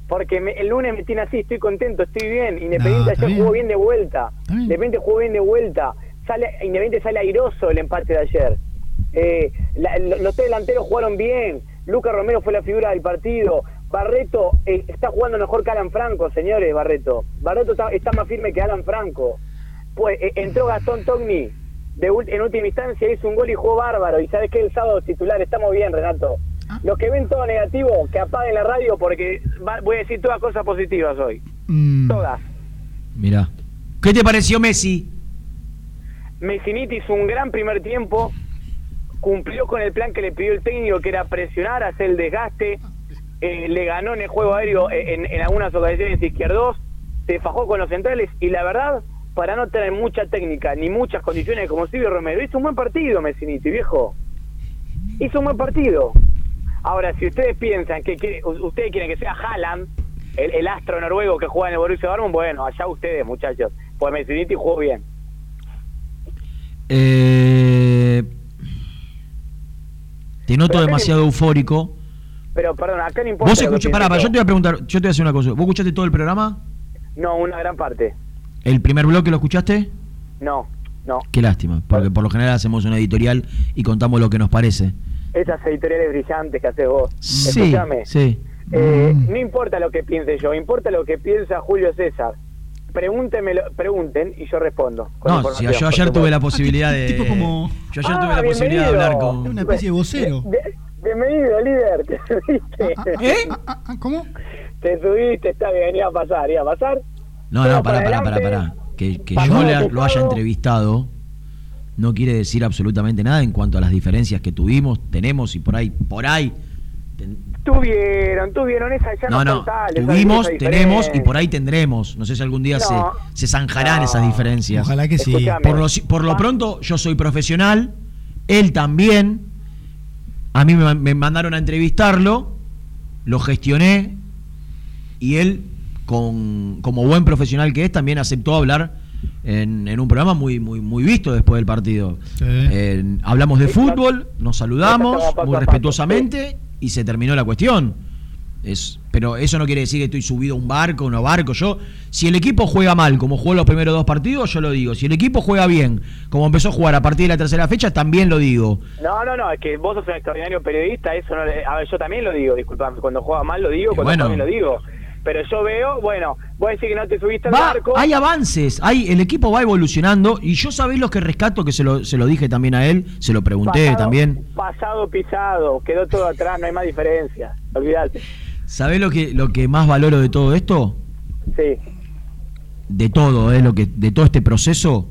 Porque me- el lunes me tiene así, estoy contento, estoy bien. No, Independiente está ayer bien. jugó bien de vuelta. Independiente jugó bien de vuelta. Sale, Independiente sale airoso el empate de ayer. Eh, la- lo- los tres delanteros jugaron bien. Lucas Romero fue la figura del partido. Barreto eh, está jugando mejor que Alan Franco, señores, Barreto. Barreto está, está más firme que Alan Franco. Pues eh, entró Gastón Togni de en última instancia, hizo un gol y jugó bárbaro. Y sabes que el sábado titular estamos bien, Renato. Los que ven todo negativo, que apaguen la radio porque va- voy a decir todas cosas positivas hoy. Mm. Todas. Mirá. ¿Qué te pareció Messi? Messiniti hizo un gran primer tiempo, cumplió con el plan que le pidió el técnico, que era presionar, hacer el desgaste, eh, le ganó en el juego aéreo eh, en, en algunas ocasiones izquierdos, se fajó con los centrales y la verdad, para no tener mucha técnica ni muchas condiciones como Silvio Romero, hizo un buen partido Messiniti, viejo. Hizo un buen partido. Ahora, si ustedes piensan que quiere- ustedes quieren que sea Haaland, el, el astro noruego que juega en el Borussia Dortmund, bueno, allá ustedes, muchachos. Pues Messiniti jugó bien. Eh, te noto demasiado eufórico. Pero, perdón, acá no importa. Vos pará, pará, yo. te voy a preguntar, yo te voy a hacer una cosa. ¿Vos escuchaste todo el programa? No, una gran parte. ¿El primer bloque lo escuchaste? No, no. Qué lástima, porque por lo general hacemos una editorial y contamos lo que nos parece. Esas editoriales brillantes que haces vos. Sí, Escúchame. sí. Eh, No importa lo que piense yo, importa lo que piensa Julio César. Pregúntemelo, pregunten y yo respondo. con No, si yo ayer tuve la posibilidad de. tipo como- Yo ayer Ah, tuve la posibilidad de hablar con. Una especie de vocero. Bien- bienvenido, líder. Te subiste. ¿Eh? ¿Cómo? Te subiste, está bien, iba a pasar, iba a pasar. No, no, pará, para pará, pará, pará. Que, que yo le- lo haya entrevistado no quiere decir absolutamente nada en cuanto a las diferencias que tuvimos, tenemos y por ahí, por ahí. Tuvieron, tuvieron esa ya No, no, tuvimos, esa tenemos y por ahí tendremos. No sé si algún día No. se, se zanjarán esas diferencias. Ojalá que sí. Escuchame. Por lo, por lo pronto, yo soy profesional, él también. A mí me, me mandaron a entrevistarlo, lo gestioné y él, con, como buen profesional que es, también aceptó hablar en, en un programa muy, muy, muy visto después del partido. Eh, hablamos de fútbol, nos saludamos a muy respetuosamente y se terminó la cuestión. Es, pero eso no quiere decir que estoy subido a un barco, un barco. Yo, si el equipo juega mal, como jugó los primeros dos partidos, yo lo digo. Si el equipo juega bien, como empezó a jugar a partir de la tercera fecha, también lo digo. No, no, no, es que vos sos un extraordinario periodista, eso no le- A ver, yo también lo digo, disculpame, cuando juega mal lo digo, Y cuando bueno. bien lo digo. Pero yo veo, bueno, vos decís que no te subiste al Va, barco. hay avances, hay, el equipo va evolucionando y yo sabéis lo que rescato, que se lo, se lo dije también a él, se lo pregunté pasado- también. Pasado pisado, quedó todo atrás, no hay más diferencia. Olvídate. ¿Sabés lo que, lo que más valoro de todo esto? Sí. de todo, eh, lo que, de todo este proceso,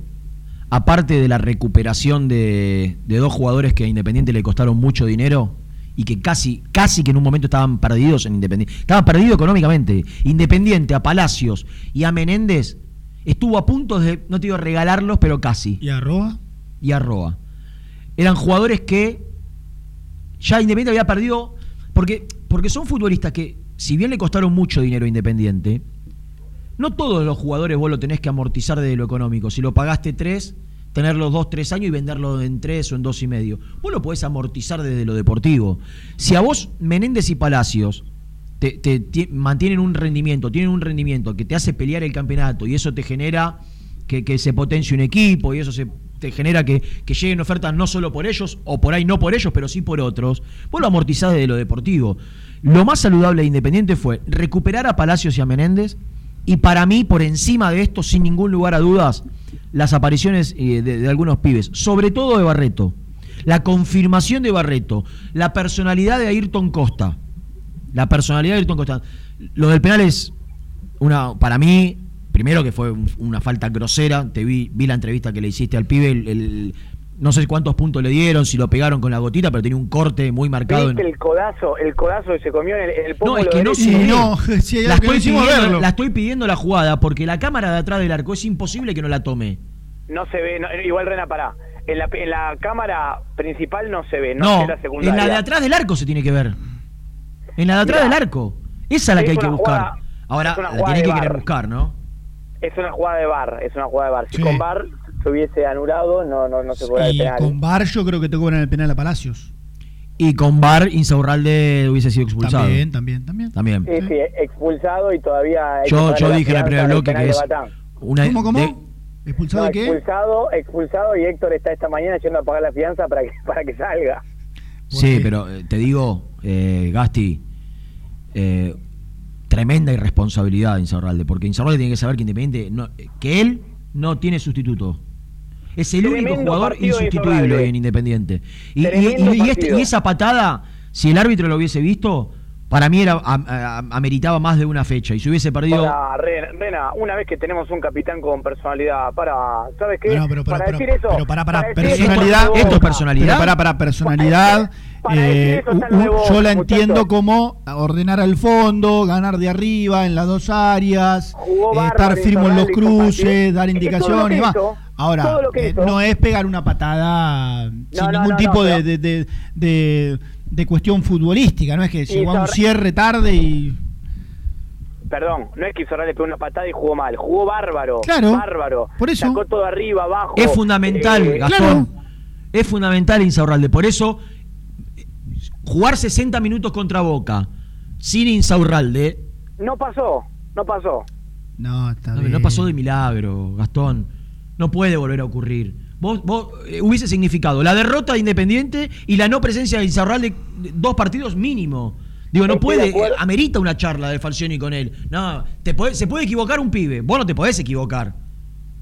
aparte de la recuperación de, de dos jugadores que a Independiente le costaron mucho dinero y que casi, casi que en un momento estaban perdidos en Independiente, estaban perdidos económicamente. Independiente a Palacios y a Menéndez estuvo a punto de, no te digo regalarlos, pero casi. ¿Y arroba? Y a Roa. Eran jugadores que ya Independiente había perdido, porque, porque son futbolistas que, si bien le costaron mucho dinero a Independiente, no todos los jugadores vos lo tenés que amortizar desde lo económico. Si lo pagaste tres, tenerlo dos, tres años y venderlo en tres o en dos y medio. Vos lo podés amortizar desde lo deportivo. Si a vos Menéndez y Palacios te, te- ti- mantienen un rendimiento, tienen un rendimiento que te hace pelear el campeonato y eso te genera que, que se potencie un equipo y eso se, te genera que, que lleguen ofertas no solo por ellos o por ahí no por ellos, pero sí por otros, vos lo amortizás desde lo deportivo. Lo más saludable de Independiente fue recuperar a Palacios y a Menéndez y para mí, por encima de esto, sin ningún lugar a dudas, las apariciones eh, de, algunos pibes, sobre todo de Barreto, la confirmación de Barreto, la personalidad de Ayrton Costa, la personalidad de Ayrton Costa. Lo del penal es una, para mí, primero que fue un- una falta grosera, te vi, vi la entrevista que le hiciste al pibe, el- no sé cuántos puntos le dieron, si lo pegaron con la gotita, pero tenía un corte muy marcado. en- ¿Viste el codazo, el codazo que se comió en el, en el no, es que no se ve. no, si hay la, estoy pidiendo, verlo. la estoy pidiendo la jugada porque la cámara de atrás del arco es imposible que no la tome. No se ve, no- igual Rena, pará. En la, en la cámara principal no se ve, no, No, se ve la secundaria. en la de atrás del arco se tiene que ver. En la de atrás Mirá, del arco. Esa es la que hay que buscar. jugada- Ahora, la tiene que querer buscar, ¿no? Es una jugada de bar, es una jugada de bar. Si Sí. con bar se hubiese anulado, no, no, no se cobra el Y penal. con Bar yo creo que te cobran el penal a Palacios. Y con Bar, Insaurralde hubiese sido expulsado. También, también, también. También. Sí, sí, expulsado y todavía... Yo- yo dije en el primer bloque que es. Una ¿Cómo, cómo? de- ¿Expulsado No, de qué? expulsado, expulsado y Héctor está esta mañana yendo a pagar la fianza para que, para que salga. Sí, pero eh, te digo, eh, Gasti, eh, tremenda irresponsabilidad de Insaurralde, porque Insaurralde tiene que saber que Independiente, no- que él no tiene sustituto. Es el único jugador insustituible hoy en Independiente. Y, y- y- y este- y esa patada, si el árbitro lo hubiese visto, Para mí era am- ameritaba más de una fecha y si hubiese perdido Para, Rena, Rena, una vez que tenemos un capitán con personalidad, para, ¿sabes qué? Bueno, pero, para pero, decir eso. pero para, para, para decir eso, personalidad. de boca. Pero para, para, personalidad. Para eh, yo la muchacho. entiendo como ordenar al fondo, ganar de arriba en las dos áreas, eh, estar firme en los cruces, dar Es indicaciones y demás. Ahora, todo lo que eh, hizo. no es pegar una patada sin no, ningún no, tipo no, de, de, de, de- de cuestión futbolística, no es que llegó a un cierre tarde y. Perdón, no es que Insaurralde pegó una patada y jugó mal, jugó bárbaro. Claro, Bárbaro. por eso. Sacó todo arriba, abajo. es fundamental, Eh, Gastón. Es fundamental Insaurralde. Por eso, jugar 60 minutos contra Boca sin Insaurralde No pasó, no pasó. No, está no, no pasó de milagro, Gastón. No puede volver a ocurrir. Vos, vos eh, hubiese significado la derrota de Independiente y la no presencia de Insaurralde de dos partidos mínimo. Digo, no puede, eh, amerita una charla de Falcioni con él. No, te puede- se puede equivocar un pibe. Vos no te podés equivocar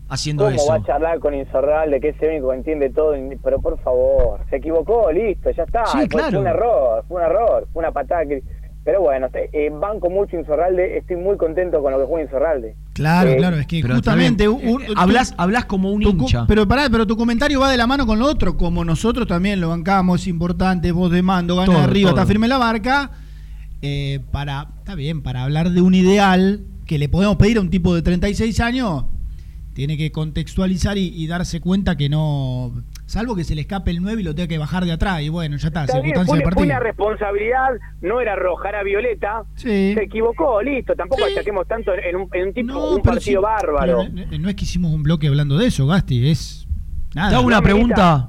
haciendo ¿Cómo eso. va a charlar con Insaurralde, que es el único que entiende todo? Pero por favor, se equivocó, listo, ya está. Sí, fue, claro. fue un error, fue un error, fue una patada que... Pero bueno, te- eh, banco mucho Insaurralde, estoy muy contento con lo que juega Insaurralde. Claro, Eh, claro, es que justamente. un- Eh, tú- hablas como un tu hincha. Pero pará, pero tu comentario va de la mano con lo otro, como nosotros también lo bancamos, es importante, voz de mando, gana Todo, de arriba, todo. está firme la barca. eh, para, está bien, para hablar de un ideal que le podemos pedir a un tipo de 36 años, tiene que contextualizar y, y darse cuenta que no, salvo que se le escape el 9 y lo tenga que bajar de atrás, y bueno, ya está, Está bien, circunstancia fue, de una- fue partido. una responsabilidad, no era roja, era violeta. Sí. Se equivocó, listo. Tampoco achaquemos tanto en un, en un tipo, un pero partido sí, bárbaro. pero no, no es que hicimos un bloque hablando de eso, Gasti, es nada. Te hago una No, pregunta.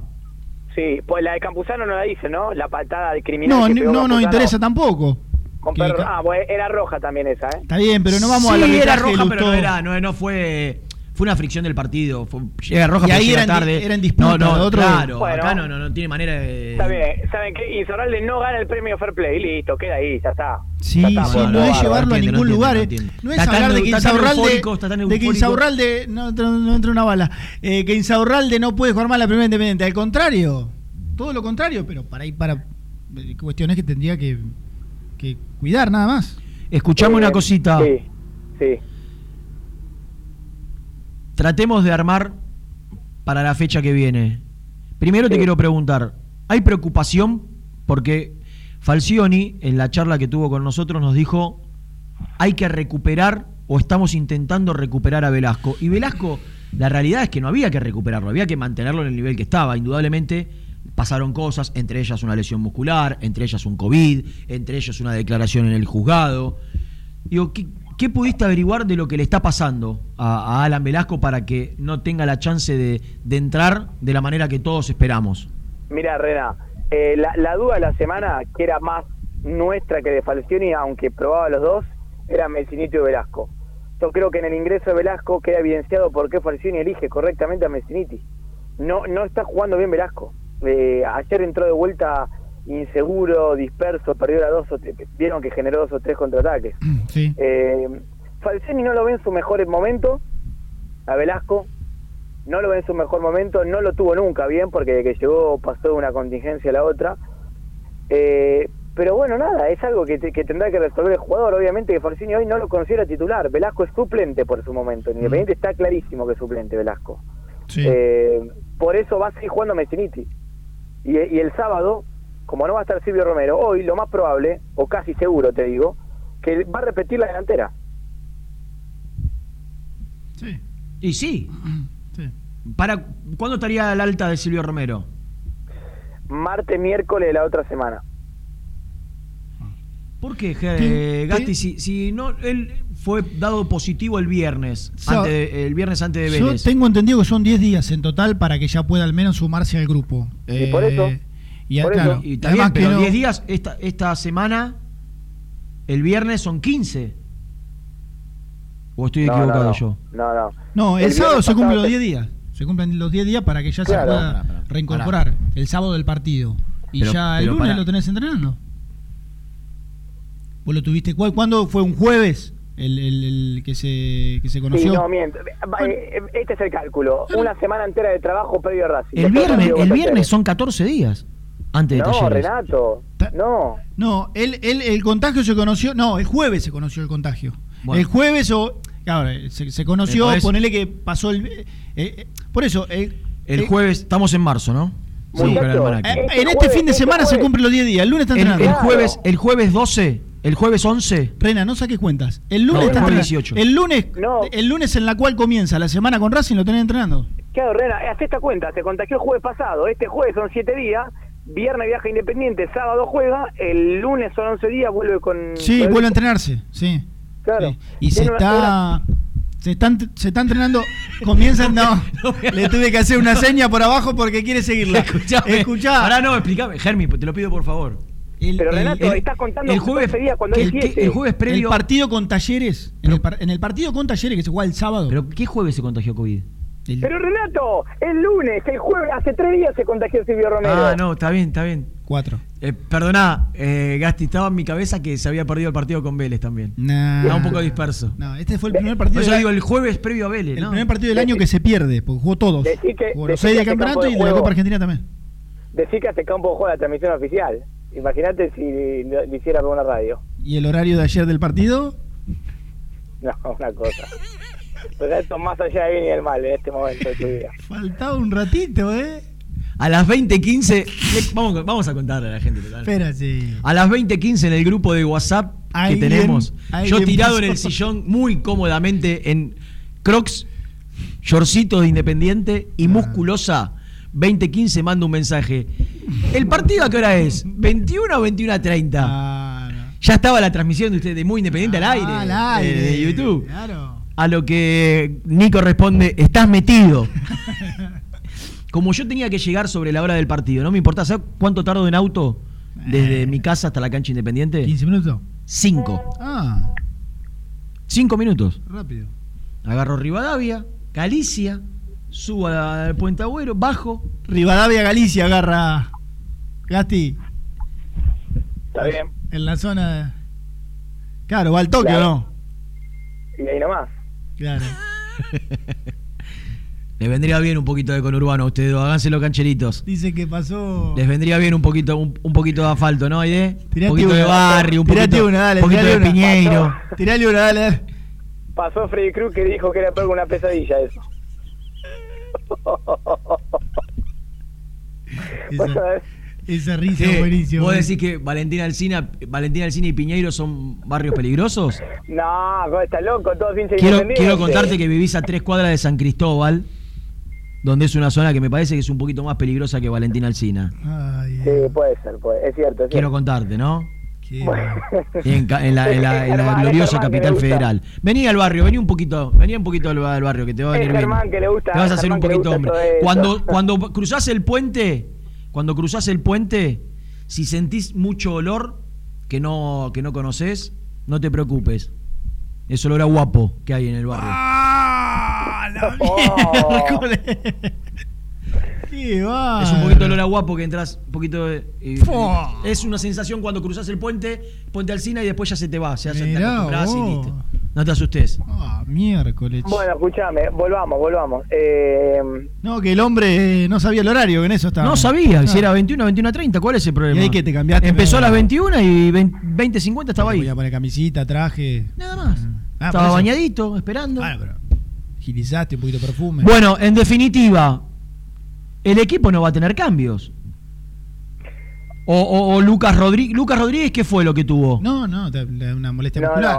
Sí, pues la de Campuzano no la dice, ¿no? La patada de criminal. No, que ni- pegó no nos interesa tampoco. con que- perro- Ah, pues era roja también esa, ¿eh? Está bien, pero no vamos a sí, la era roja, pero no era, no, no fue. Fue una fricción del partido. Fue, llega roja, Y ahí llega tarde. era en disputa, No, no, otro- claro. Bueno. acá no, no, no tiene manera de. Está bien, ¿saben qué? Insaurralde no gana el premio Fair Play, listo, queda ahí, ya está. Sí, Ya está, sí, bueno, no es llevarlo a ningún no lugar. eh. no es hablar de que Insaurralde, de que. Insaurralde no, entra- no entra una bala, eh, que Insaurralde no puede jugar mal la primera independiente. Al contrario, todo lo contrario, pero para ahí para eh, cuestiones que tendría que, que cuidar nada más. Escuchame Eh, una cosita. Sí, sí. Tratemos de armar para la fecha que viene. Primero te quiero preguntar, ¿hay preocupación? Porque Falcioni, en la charla que tuvo con nosotros, nos dijo, hay que recuperar o estamos intentando recuperar a Velasco. Y Velasco, la realidad es que no había que recuperarlo, había que mantenerlo en el nivel que estaba. Indudablemente pasaron cosas, entre ellas una lesión muscular, entre ellas un COVID, entre ellas una declaración en el juzgado. Digo, ¿qué, qué pudiste averiguar de lo que le está pasando a, Alan Velasco para que no tenga la chance de, entrar de la manera que todos esperamos? Mira, Rena, eh, la, la duda de la semana, que era más nuestra que de Falcioni, aunque probaba los dos, era Messinito y Velasco. Yo creo que en el ingreso de Velasco queda evidenciado por qué Falcioni elige correctamente a Messiniti. No, no está jugando bien Velasco. Eh, ayer entró de vuelta inseguro, disperso, perdió la dos o tres, vieron que generó dos o tres contraataques. Sí. Eh, no lo ve en su mejor momento, a Velasco, no lo ve en su mejor momento, no lo tuvo nunca bien, porque desde que llegó pasó de una contingencia a la otra. Eh, pero bueno, nada, es algo que, te- que tendrá que resolver el jugador. Obviamente que Falcioni hoy no lo considera titular. Velasco es suplente por su momento. En Independiente está clarísimo que es suplente Velasco. Eh, por eso va a seguir jugando Messiniti. Y, y el sábado, como no va a estar Silvio Romero, hoy lo más probable, o casi seguro te digo, que va a repetir la delantera. Y sí. Sí. ¿Para cuándo estaría el alta de Silvio Romero? Martes, miércoles de la otra semana. ¿Por qué, ¿Qué- eh, Gasti? Si, si no, él fue dado positivo el viernes, antes de- el viernes antes de Yo Vélez. tengo entendido que son 10 días en total para que ya pueda al menos sumarse al grupo. Y por eso, y, por claro, eso. Y bien, pero que no- 10 días, esta, esta semana, el viernes son 15. ¿O estoy no, equivocado no. yo? No, no. No, el, El sábado se cumplen los te- 10 días. Se cumplen los 10 días para que ya Claro. se pueda reincorporar. El sábado del partido. Y Pero- ya el lunes lo tenés entrenando. ¿Vos lo tuviste? ¿Cuál- ¿Cuándo fue un jueves el, el- el que, se, que se Sí, conoció? no, miento. Eh, Este es el cálculo. Una semana entera de trabajo previo a Racing. El viernes, el viernes son 14 días. Antes de no, Talleres. Renato. No. No, él, él, el contagio se conoció. No, el jueves se conoció el contagio. Bueno. El jueves o. Claro, se, se conoció, ¿Me podés- ponele que pasó el. eh, eh, por eso. eh, El eh, jueves, estamos en marzo, ¿no? Almanaque. eh, en este fin de semana se cumplen los 10 días. El lunes está entrenando. el jueves, el jueves 12, el jueves 11. Rena, no saques cuentas. El lunes No, está el jueves entrenando. 18. El lunes, el lunes en la cual comienza la semana con Racing lo tenés entrenando. Claro, Rena, haz esta cuenta, se contagió el jueves pasado, este jueves son 7 días, viernes viaja Independiente, sábado juega, el lunes son 11 días, vuelve con... Sí, con- vuelve a entrenarse. Sí. Claro. Sí. Y se una- está. Se están, se está entrenando. Comienzan. No, le tuve que hacer una seña por abajo porque quiere seguirla. Escuchame. Escuchá. Ahora no, explícame, Germi, te lo pido por favor. Pero Renato, el- estás contando el jueves- 12 días cuando el, 7. el jueves previo. El partido con Talleres. En el, par- en el partido con Talleres que se juega el sábado. ¿Pero qué jueves se contagió COVID? Pero Renato, el lunes, el jueves, hace 3 días se contagió Silvio Romero. Ah, no, está bien, está bien. Cuatro. Eh, perdoná, eh, Gasti, estaba en mi cabeza que se había perdido el partido con Vélez también. Nah. Estaba un poco disperso. No, este fue el primer partido. Del- digo, el jueves previo a Vélez, el ¿no? primer partido del año que se pierde, porque jugó todos. Decí que- Jugó los seis del este campeonato de y de la Copa Argentina también. Decir que este campo juega la transmisión oficial. Imagínate si lo hiciera por una radio. ¿Y el horario de ayer del partido? No, una cosa. Pero esto más allá de bien y del mal en este momento de tu vida. Faltaba un ratito, ¿eh? A las 20.15, le- vamos, vamos a contarle a la gente. total. Espérate. A las 20.15 en el grupo de WhatsApp que tenemos, yo tirado en el sillón muy cómodamente en Crocs, shortcito de Independiente Ah. y musculosa, 20.15 manda un mensaje. ¿El partido a qué hora es? ¿21 o 21 a 30? Ya estaba la transmisión de usted de Muy Independiente al aire, Ah, al aire, de, de YouTube. Claro. A lo que Nico responde, estás metido. Como yo tenía que llegar sobre la hora del partido, no me importa, ¿sabes cuánto tardo en auto? Desde mi casa hasta la cancha independiente. 15 minutos. Cinco. Ah, Cinco minutos. rápido. Agarro Rivadavia, Galicia, subo al Puente Agüero, bajo. Rivadavia Galicia agarra Gasti Está bien. en la zona de... Claro, va al toque o Claro. no. Y ahí nomás. Claro. Les vendría bien un poquito de conurbano a ustedes, dos, háganse los cancheritos. Dice que pasó. Les vendría bien un poquito, un, un poquito de asfalto, ¿no, Aide? Un poquito de barrio, un poquito, una, dale, poquito de una. Piñeiro. Tirale una, dale, dale. Pasó Freddy Cruz que dijo que era peor que una pesadilla eso. esa risa ¿Qué? es buenísima. ¿Vos decís que Valentina Alcina, Valentina Alcina y Piñeiro son barrios peligrosos? No, vos estás loco, todos Quiero, quiero contarte que vivís a tres cuadras de San Cristóbal, donde es una zona que me parece que es un poquito más peligrosa que Valentina Alcina. Sí, puede ser, puede, es cierto. Es Quiero cierto. contarte, ¿no? Bueno. En, la, en la- en la Germán, es gloriosa capital federal. Vení al barrio, vení un poquito, vení un poquito al, barrio, que te va a venir bien. Germán que le gusta, Te vas a hacer un Germán poquito hombre. Cuando, cuando cruzás el puente, cuando cruzás el puente, si sentís mucho olor que no, que no conoces, no te preocupes. Es olor a guapo que hay en el barrio. Oh. Qué va. Es un poquito de olor a guapo que entras, un poquito de. y- Fua. es una sensación cuando cruzas el puente, puente Alcina y después ya se te va. Se hace te Mirá acostumbras y vos. listo. No te asustes. Ah, miércoles. Bueno, escúchame, volvamos, volvamos. Eh, No, que el hombre eh, no sabía el horario, que en eso estaba. No sabía, si era 21, 21 a 30, ¿cuál es el problema? Y ahí que te cambiaste. Empezó a las pero- 21 y 20, 50 estaba ahí. Voy a poner camisita, traje. Nada más. Ah, Estaba eso. bañadito, esperando. Bueno, pero agilizaste un poquito de perfume. Bueno, en definitiva, el equipo no va a tener cambios. O, o- o Lucas Rodríguez. Lucas Rodríguez, ¿qué fue lo que tuvo? No, no, una molestia no, muscular.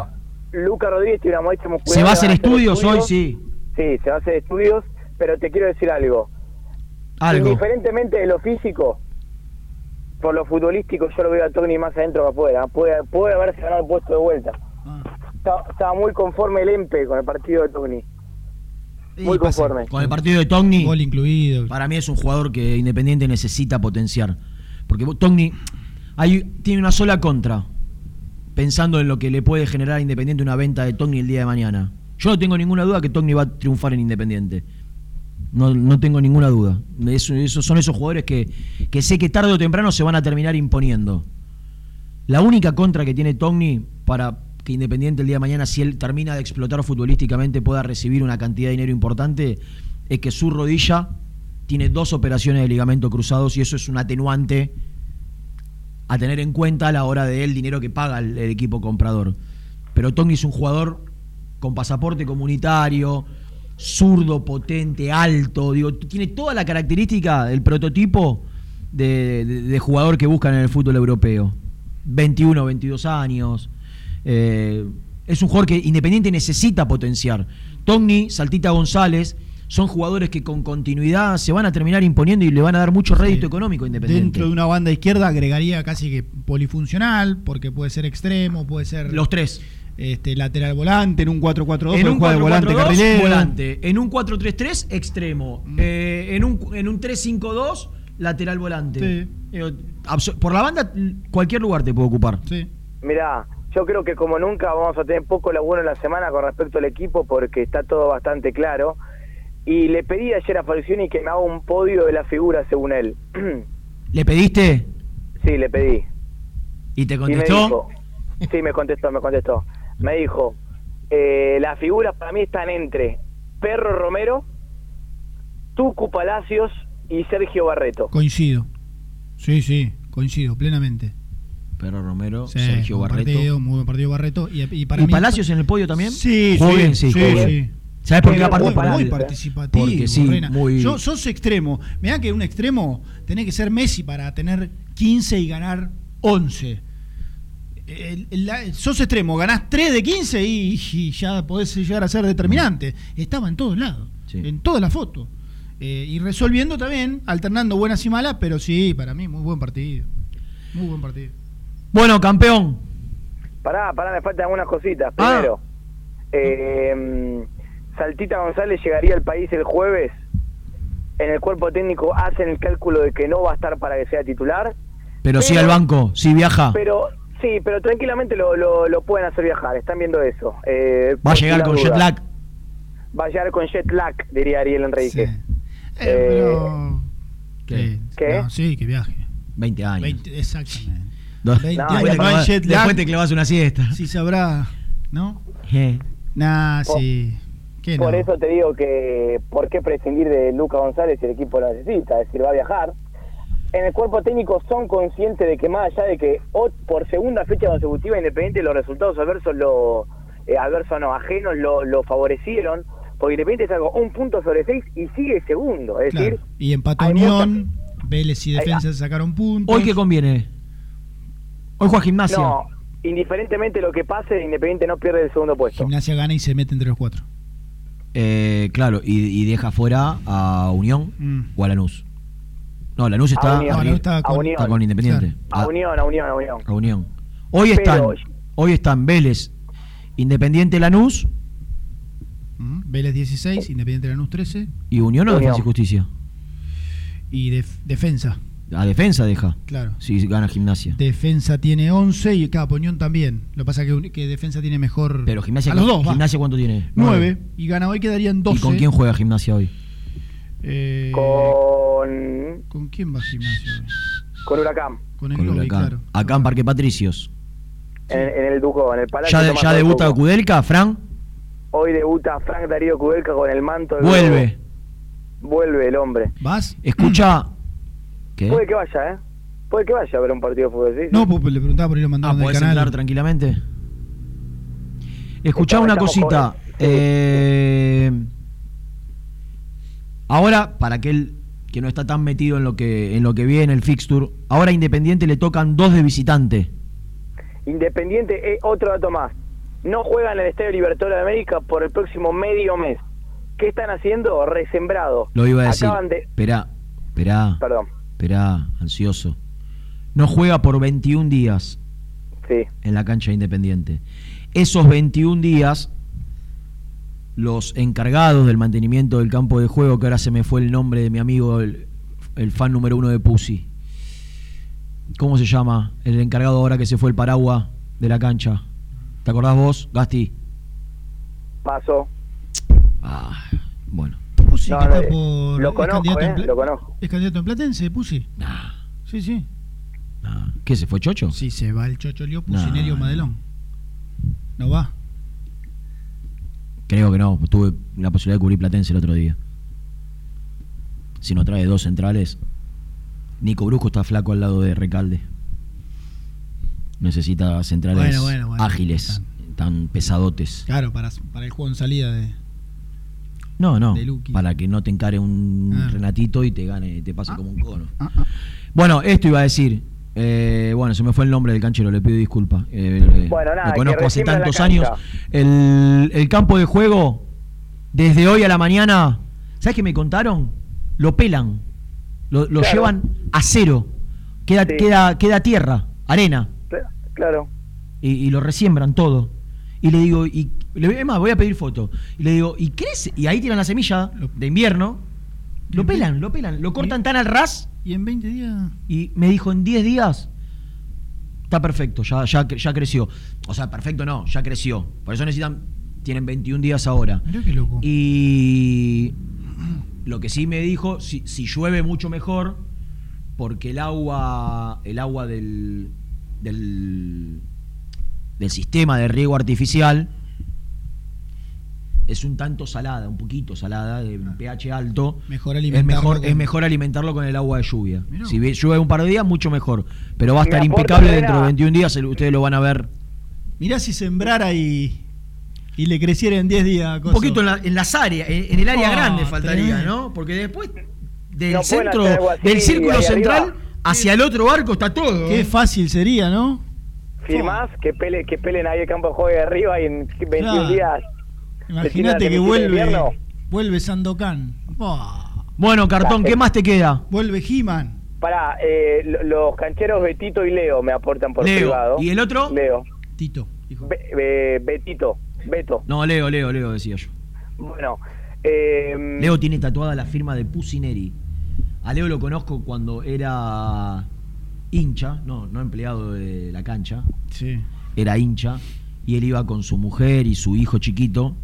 no. Luca Rodríguez tiene una molestia muscular. ¿Se va a hacer estudios hoy? Sí. Sí, se va a hacer estudios, pero te quiero decir algo. Algo. Indiferentemente de lo físico, por lo futbolístico, yo lo veo a Tony más adentro que afuera. Puede, puede haberse ganado el puesto de vuelta. Ah. Estaba, estaba muy conforme el EMPE con el partido de Tony. Muy conforme. Con el partido de Togni. Gol incluido. Para mí es un jugador que Independiente necesita potenciar. Porque Togni hay, tiene una sola contra. Pensando en lo que le puede generar a Independiente una venta de Togni el día de mañana. Yo no tengo ninguna duda que Togni va a triunfar en Independiente. No, no tengo ninguna duda. Eso- esos son esos jugadores que, que sé que tarde o temprano se van a terminar imponiendo. La única contra que tiene Togni para que Independiente el día de mañana, si él termina de explotar futbolísticamente, pueda recibir una cantidad de dinero importante, es que su rodilla tiene dos operaciones de ligamento cruzados y eso es un atenuante a tener en cuenta a la hora del dinero que paga el, equipo comprador. Pero Togni es un jugador con pasaporte comunitario, zurdo, potente, alto, digo, tiene toda la característica, el prototipo de, de- de jugador que buscan en el fútbol europeo. 21, 22 años. Eh, es un jugador que Independiente necesita potenciar. Togni, Saltita González, son jugadores que con continuidad se van a terminar imponiendo y le van a dar mucho rédito económico a Independiente. Dentro de una banda izquierda agregaría casi que polifuncional, porque puede ser extremo, puede ser. Los tres. Este, lateral volante, en un 4-4-2, En un jugar de volante 4-4-2, carrilero. volante. En un 4-3-3, extremo. Eh, en un, en un 3-5-2, lateral volante. Sí. Eh, por la banda, cualquier lugar te puede ocupar. Sí. Mirá, yo creo que como nunca vamos a tener poco laburo en la semana con respecto al equipo porque está todo bastante claro. Y le pedí ayer a Falcioni que me haga un podio de la figura según él. ¿Le pediste sí, le pedí. y te Y me contestó? dijo, sí, me contestó, me contestó. Me dijo, eh, las figuras para mí están entre Perro Romero, Tucu Palacios y Sergio Barreto. Coincido. Sí, sí, coincido plenamente. Perro Romero, Sí, Sergio buen Barreto. partido, muy buen partido Barreto. Y, y para ¿Y mí- Palacios en el podio también? Sí, Jugó sí, sí, bien. sí. ¿Sabes por qué aparte? muy, muy participativo, Porque sí, Reina. muy... Yo, sos extremo. Mirá que un extremo tenés que ser Messi para tener 15 y ganar 11. El- el- la- sos extremo, ganás 3 de 15 y, y ya podés llegar a ser determinante. Estaba en todos lados, en toda la foto. Eh, y resolviendo también, alternando buenas y malas, pero sí, para mí, muy buen partido. Muy buen partido. Bueno, campeón. Pará, pará, me faltan algunas cositas. Ah. Primero, eh, Saltita González llegaría al país el jueves. En el cuerpo técnico hacen el cálculo de que no va a estar para que sea titular. Pero sí al banco, sí viaja. Pero sí, pero tranquilamente lo, lo, lo pueden hacer viajar. Están viendo eso. Eh, Va a llegar con duda. jet lag. Va a llegar con jet lag, diría Ariel Enrique. Eh, Eh, pero- ¿Qué? ¿Qué? No, sí, que viaje. 20 años. 20, exactamente. Dos- 20 después, años, te no lag. después te clavas una siesta. Sí sabrá, ¿no? Eh. Nah, Por- sí. ¿Qué Por no? eso te digo que, ¿por qué prescindir de Luca González si el equipo lo necesita? Es decir, va a viajar. En el cuerpo técnico son conscientes de que más allá de que por segunda fecha consecutiva Independiente los resultados adversos lo eh, adversos no, ajenos lo, lo favorecieron, porque Independiente sacó un punto sobre seis y sigue segundo, es Claro. decir, Y empató Unión, Vélez y Defensa sacaron puntos. ¿Hoy qué conviene? Hoy juega gimnasia. no, indiferentemente de lo que pase, Independiente no pierde el segundo puesto. Gimnasia gana y se mete entre los cuatro. Eh, claro, y, y deja fuera a Unión Mm. o a Lanús. No, Lanús está, A Unión. a- No, Lanús está con- está. Independiente. A Unión, a Unión, a Unión. A Unión. Hoy Pero- están, hoy están Vélez, Independiente Lanús Mm, Vélez 16, Independiente Lanús 13 y Unión o Unión. Defensa y Justicia. y Def- Defensa. A defensa deja. Claro. Si gana gimnasia. Defensa tiene 11 y cada Unión también. Lo que pasa es que, que Defensa tiene mejor. Pero gimnasia, a los dos, va. gimnasia ¿cuánto tiene? 9 y gana hoy quedarían 12. ¿Y con quién juega gimnasia hoy? Eh, Con, ¿Con quién va Gimnasia hoy? con Huracán, Con el Con Huracán. claro. Acá en Parque Patricios. en, en el Ducó, en el Palacio ¿Ya, Tomás ya debuta. Kudelka, Fran? Hoy debuta Frank Darío Kudelka con el manto del Vuelve. Globo. Vuelve el hombre. ¿Vas? Escucha. ¿Qué? Puede que vaya, ¿eh? Puede que vaya a ver un partido de fútbol, ¿sí? No, pues le preguntaba por ir a mandar Ah, del ¿podés canal. entrar tranquilamente? Escuchá una cosita. eh, ahora, para aquel que no está tan metido en lo que en lo que viene el fixture, ahora a Independiente le tocan dos de visitante. Independiente, eh, otro dato más. No juegan en el Estadio Libertadores de América por el próximo medio mes. ¿Qué están haciendo? Resembrado. Lo iba a decir. Acaban de... Esperá, esperá, Perdón, esperá, ansioso. No juega por 21 días sí. en la cancha de Independiente. Esos 21 días, los encargados del mantenimiento del campo de juego, que ahora se me fue el nombre de mi amigo, el, el fan número uno de Pussy. ¿Cómo se llama? El encargado ahora que se fue el paraguas de la cancha. ¿Te acordás vos, Gasti? Paso. Ah, bueno. Pusi, No, que está por. lo es conozco, candidato en eh, lo conozco. ¿Es candidato en Platense, Pusi? Sí, sí. ¿Qué se fue Chocho? Sí, se va el Chocho Lío, No, Pusinerio no. Madelón. No va. Creo que no, tuve la posibilidad de cubrir Platense el otro día. Si no trae dos centrales, Nico Brusco está flaco al lado de Recalde. Necesita centrales Bueno, bueno, bueno, ágiles, tan pesadotes. Claro, para, para el juego en salida de. No, no, para que no te encare un Ah. Renatito y te gane, te pase como un cono. Bueno, esto iba a decir. eh, bueno, se me fue el nombre del canchero, le pido disculpas. Eh, Bueno, nada, lo que conozco hace tantos años. El, el campo de juego, desde hoy a la mañana, ¿sabes qué me contaron? Lo pelan, lo, lo Claro. llevan a cero. Queda, Sí. queda, queda tierra, arena, Claro. y, y lo resiembran todo. Y le digo, y le es más, voy a pedir foto. Y le digo, ¿y crece? Y ahí tiran la semilla de invierno. Lo pelan, lo pelan, lo cortan tan al ras. Y en 20 días. Y me dijo, en 10 días está perfecto, ya, ya, ya creció. O sea, perfecto no, ya creció. Por eso necesitan, tienen 21 días ahora. Mirá qué loco. Y lo que sí me dijo, si, si llueve mucho mejor, porque el agua, el agua del, del, del sistema de riego artificial es un tanto salada, un poquito salada, de un pH alto. Mejor Es alimentarlo mejor, con- es mejor alimentarlo con el agua de lluvia. Mirá Si ve- llueve un par de días, mucho mejor. Pero va a estar impecable dentro de 21 días, ustedes lo van a ver. Mirá si sembrara y, y le creciera en 10 días. Un poquito en, la- en las áreas, en, en el área Oh, grande faltaría, tremendo. ¿no? Porque después del No centro, así del círculo central arriba. hacia el otro arco está todo. Qué fácil sería, ¿no? Firmás que, pele, que pelen ahí el campo de juego de arriba y en 21 Claro. días. Imagínate ¿Se que vuelve, vuelve Sandokan. Oh, Bueno, cartón, ¿qué más te queda? vuelve He-Man. Pará, eh, lo- los cancheros Betito y Leo me aportan por Leo. privado. ¿Y el otro? Leo. Tito. Be- be- Betito. Beto. No, Leo, Leo, Leo, decía yo. Bueno. Eh, Leo tiene tatuada la firma de Pusineri. A Leo lo conozco cuando era hincha, no, no empleado de la cancha, Sí. era hincha, y él iba con su mujer y su hijo chiquito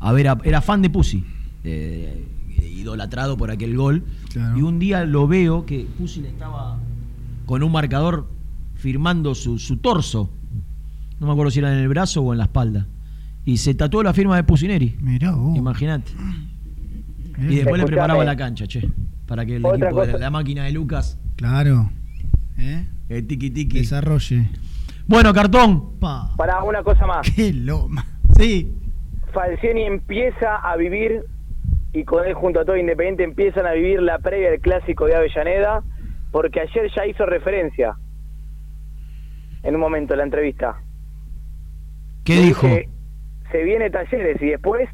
a ver, a- era fan de Pusi, eh, idolatrado por aquel gol. Claro. Y un día lo veo que Pusi le estaba con un marcador firmando su, su torso. No me acuerdo si era en el brazo o en la espalda. Y se tatuó la firma de Pusineri. Mirá vos. Imagínate. Y después le preparaba la cancha, che. Para que el Otra equipo de la máquina de Lucas, Claro. ¿Eh? el tiki tiki. Desarrolle. Bueno, cartón. Pa. Para una cosa más. Qué loma. Sí. Falcioni empieza a vivir y con él junto a todo Independiente empiezan a vivir la previa del clásico de Avellaneda porque ayer ya hizo referencia en un momento en la entrevista. ¿Qué dijo? se viene Talleres y después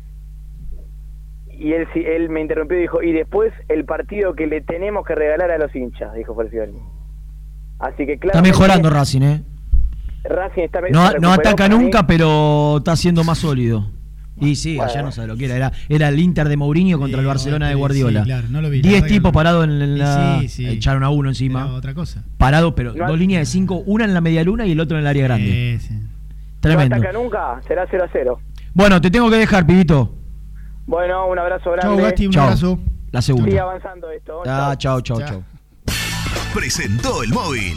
y él él me interrumpió y dijo y después el partido que le tenemos que regalar a los hinchas, dijo Falcioni. Así que claro. Está mejorando Racing, ¿eh? Racing está No, no ataca nunca, pero está siendo más sólido. Y sí, Bueno. allá no sabe lo que era. Era, era el Inter de Mourinho contra el Barcelona de sí, Guardiola. claro, no lo vi, Diez tipos no. parados en, la. sí, sí. Echaron a uno encima. Era otra cosa. Parados, pero No- dos líneas de cinco, una en la media luna y el otro en el área grande. Sí, sí. Tremendo. No ataca nunca, será 0 a 0. Bueno, te tengo que dejar, pibito. Bueno, un abrazo Chau, grande. Gasti, un Chau. abrazo. La Sigue segunda. avanzando esto. Ah, chao, chao, Chao. chao. Presentó el móvil.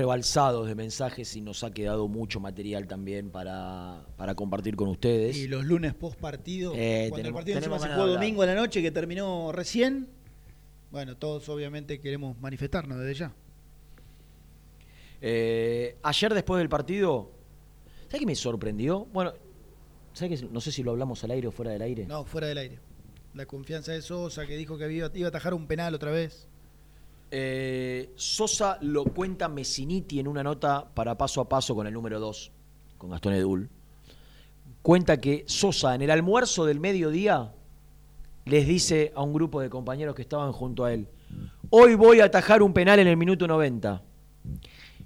Rebalsados de mensajes y nos ha quedado mucho material también para, para compartir con ustedes. Y los lunes post partido, Eh, cuando tenemos- el partido encima se jugó domingo a la noche, que terminó recién, bueno, todos obviamente queremos manifestarnos desde ya. Eh, ayer después del partido, ¿sabes qué me sorprendió? Bueno, ¿sabes qué? No sé si lo hablamos al aire o fuera del aire. No, fuera del aire. La confianza de Sosa, que dijo que había- iba a atajar un penal otra vez. Eh, Sosa lo cuenta Messiniti en una nota para paso a paso con el número 2, con Gastón Edul. Cuenta que Sosa en el almuerzo del mediodía les dice a un grupo de compañeros que estaban junto a él, hoy voy a atajar un penal en el minuto 90.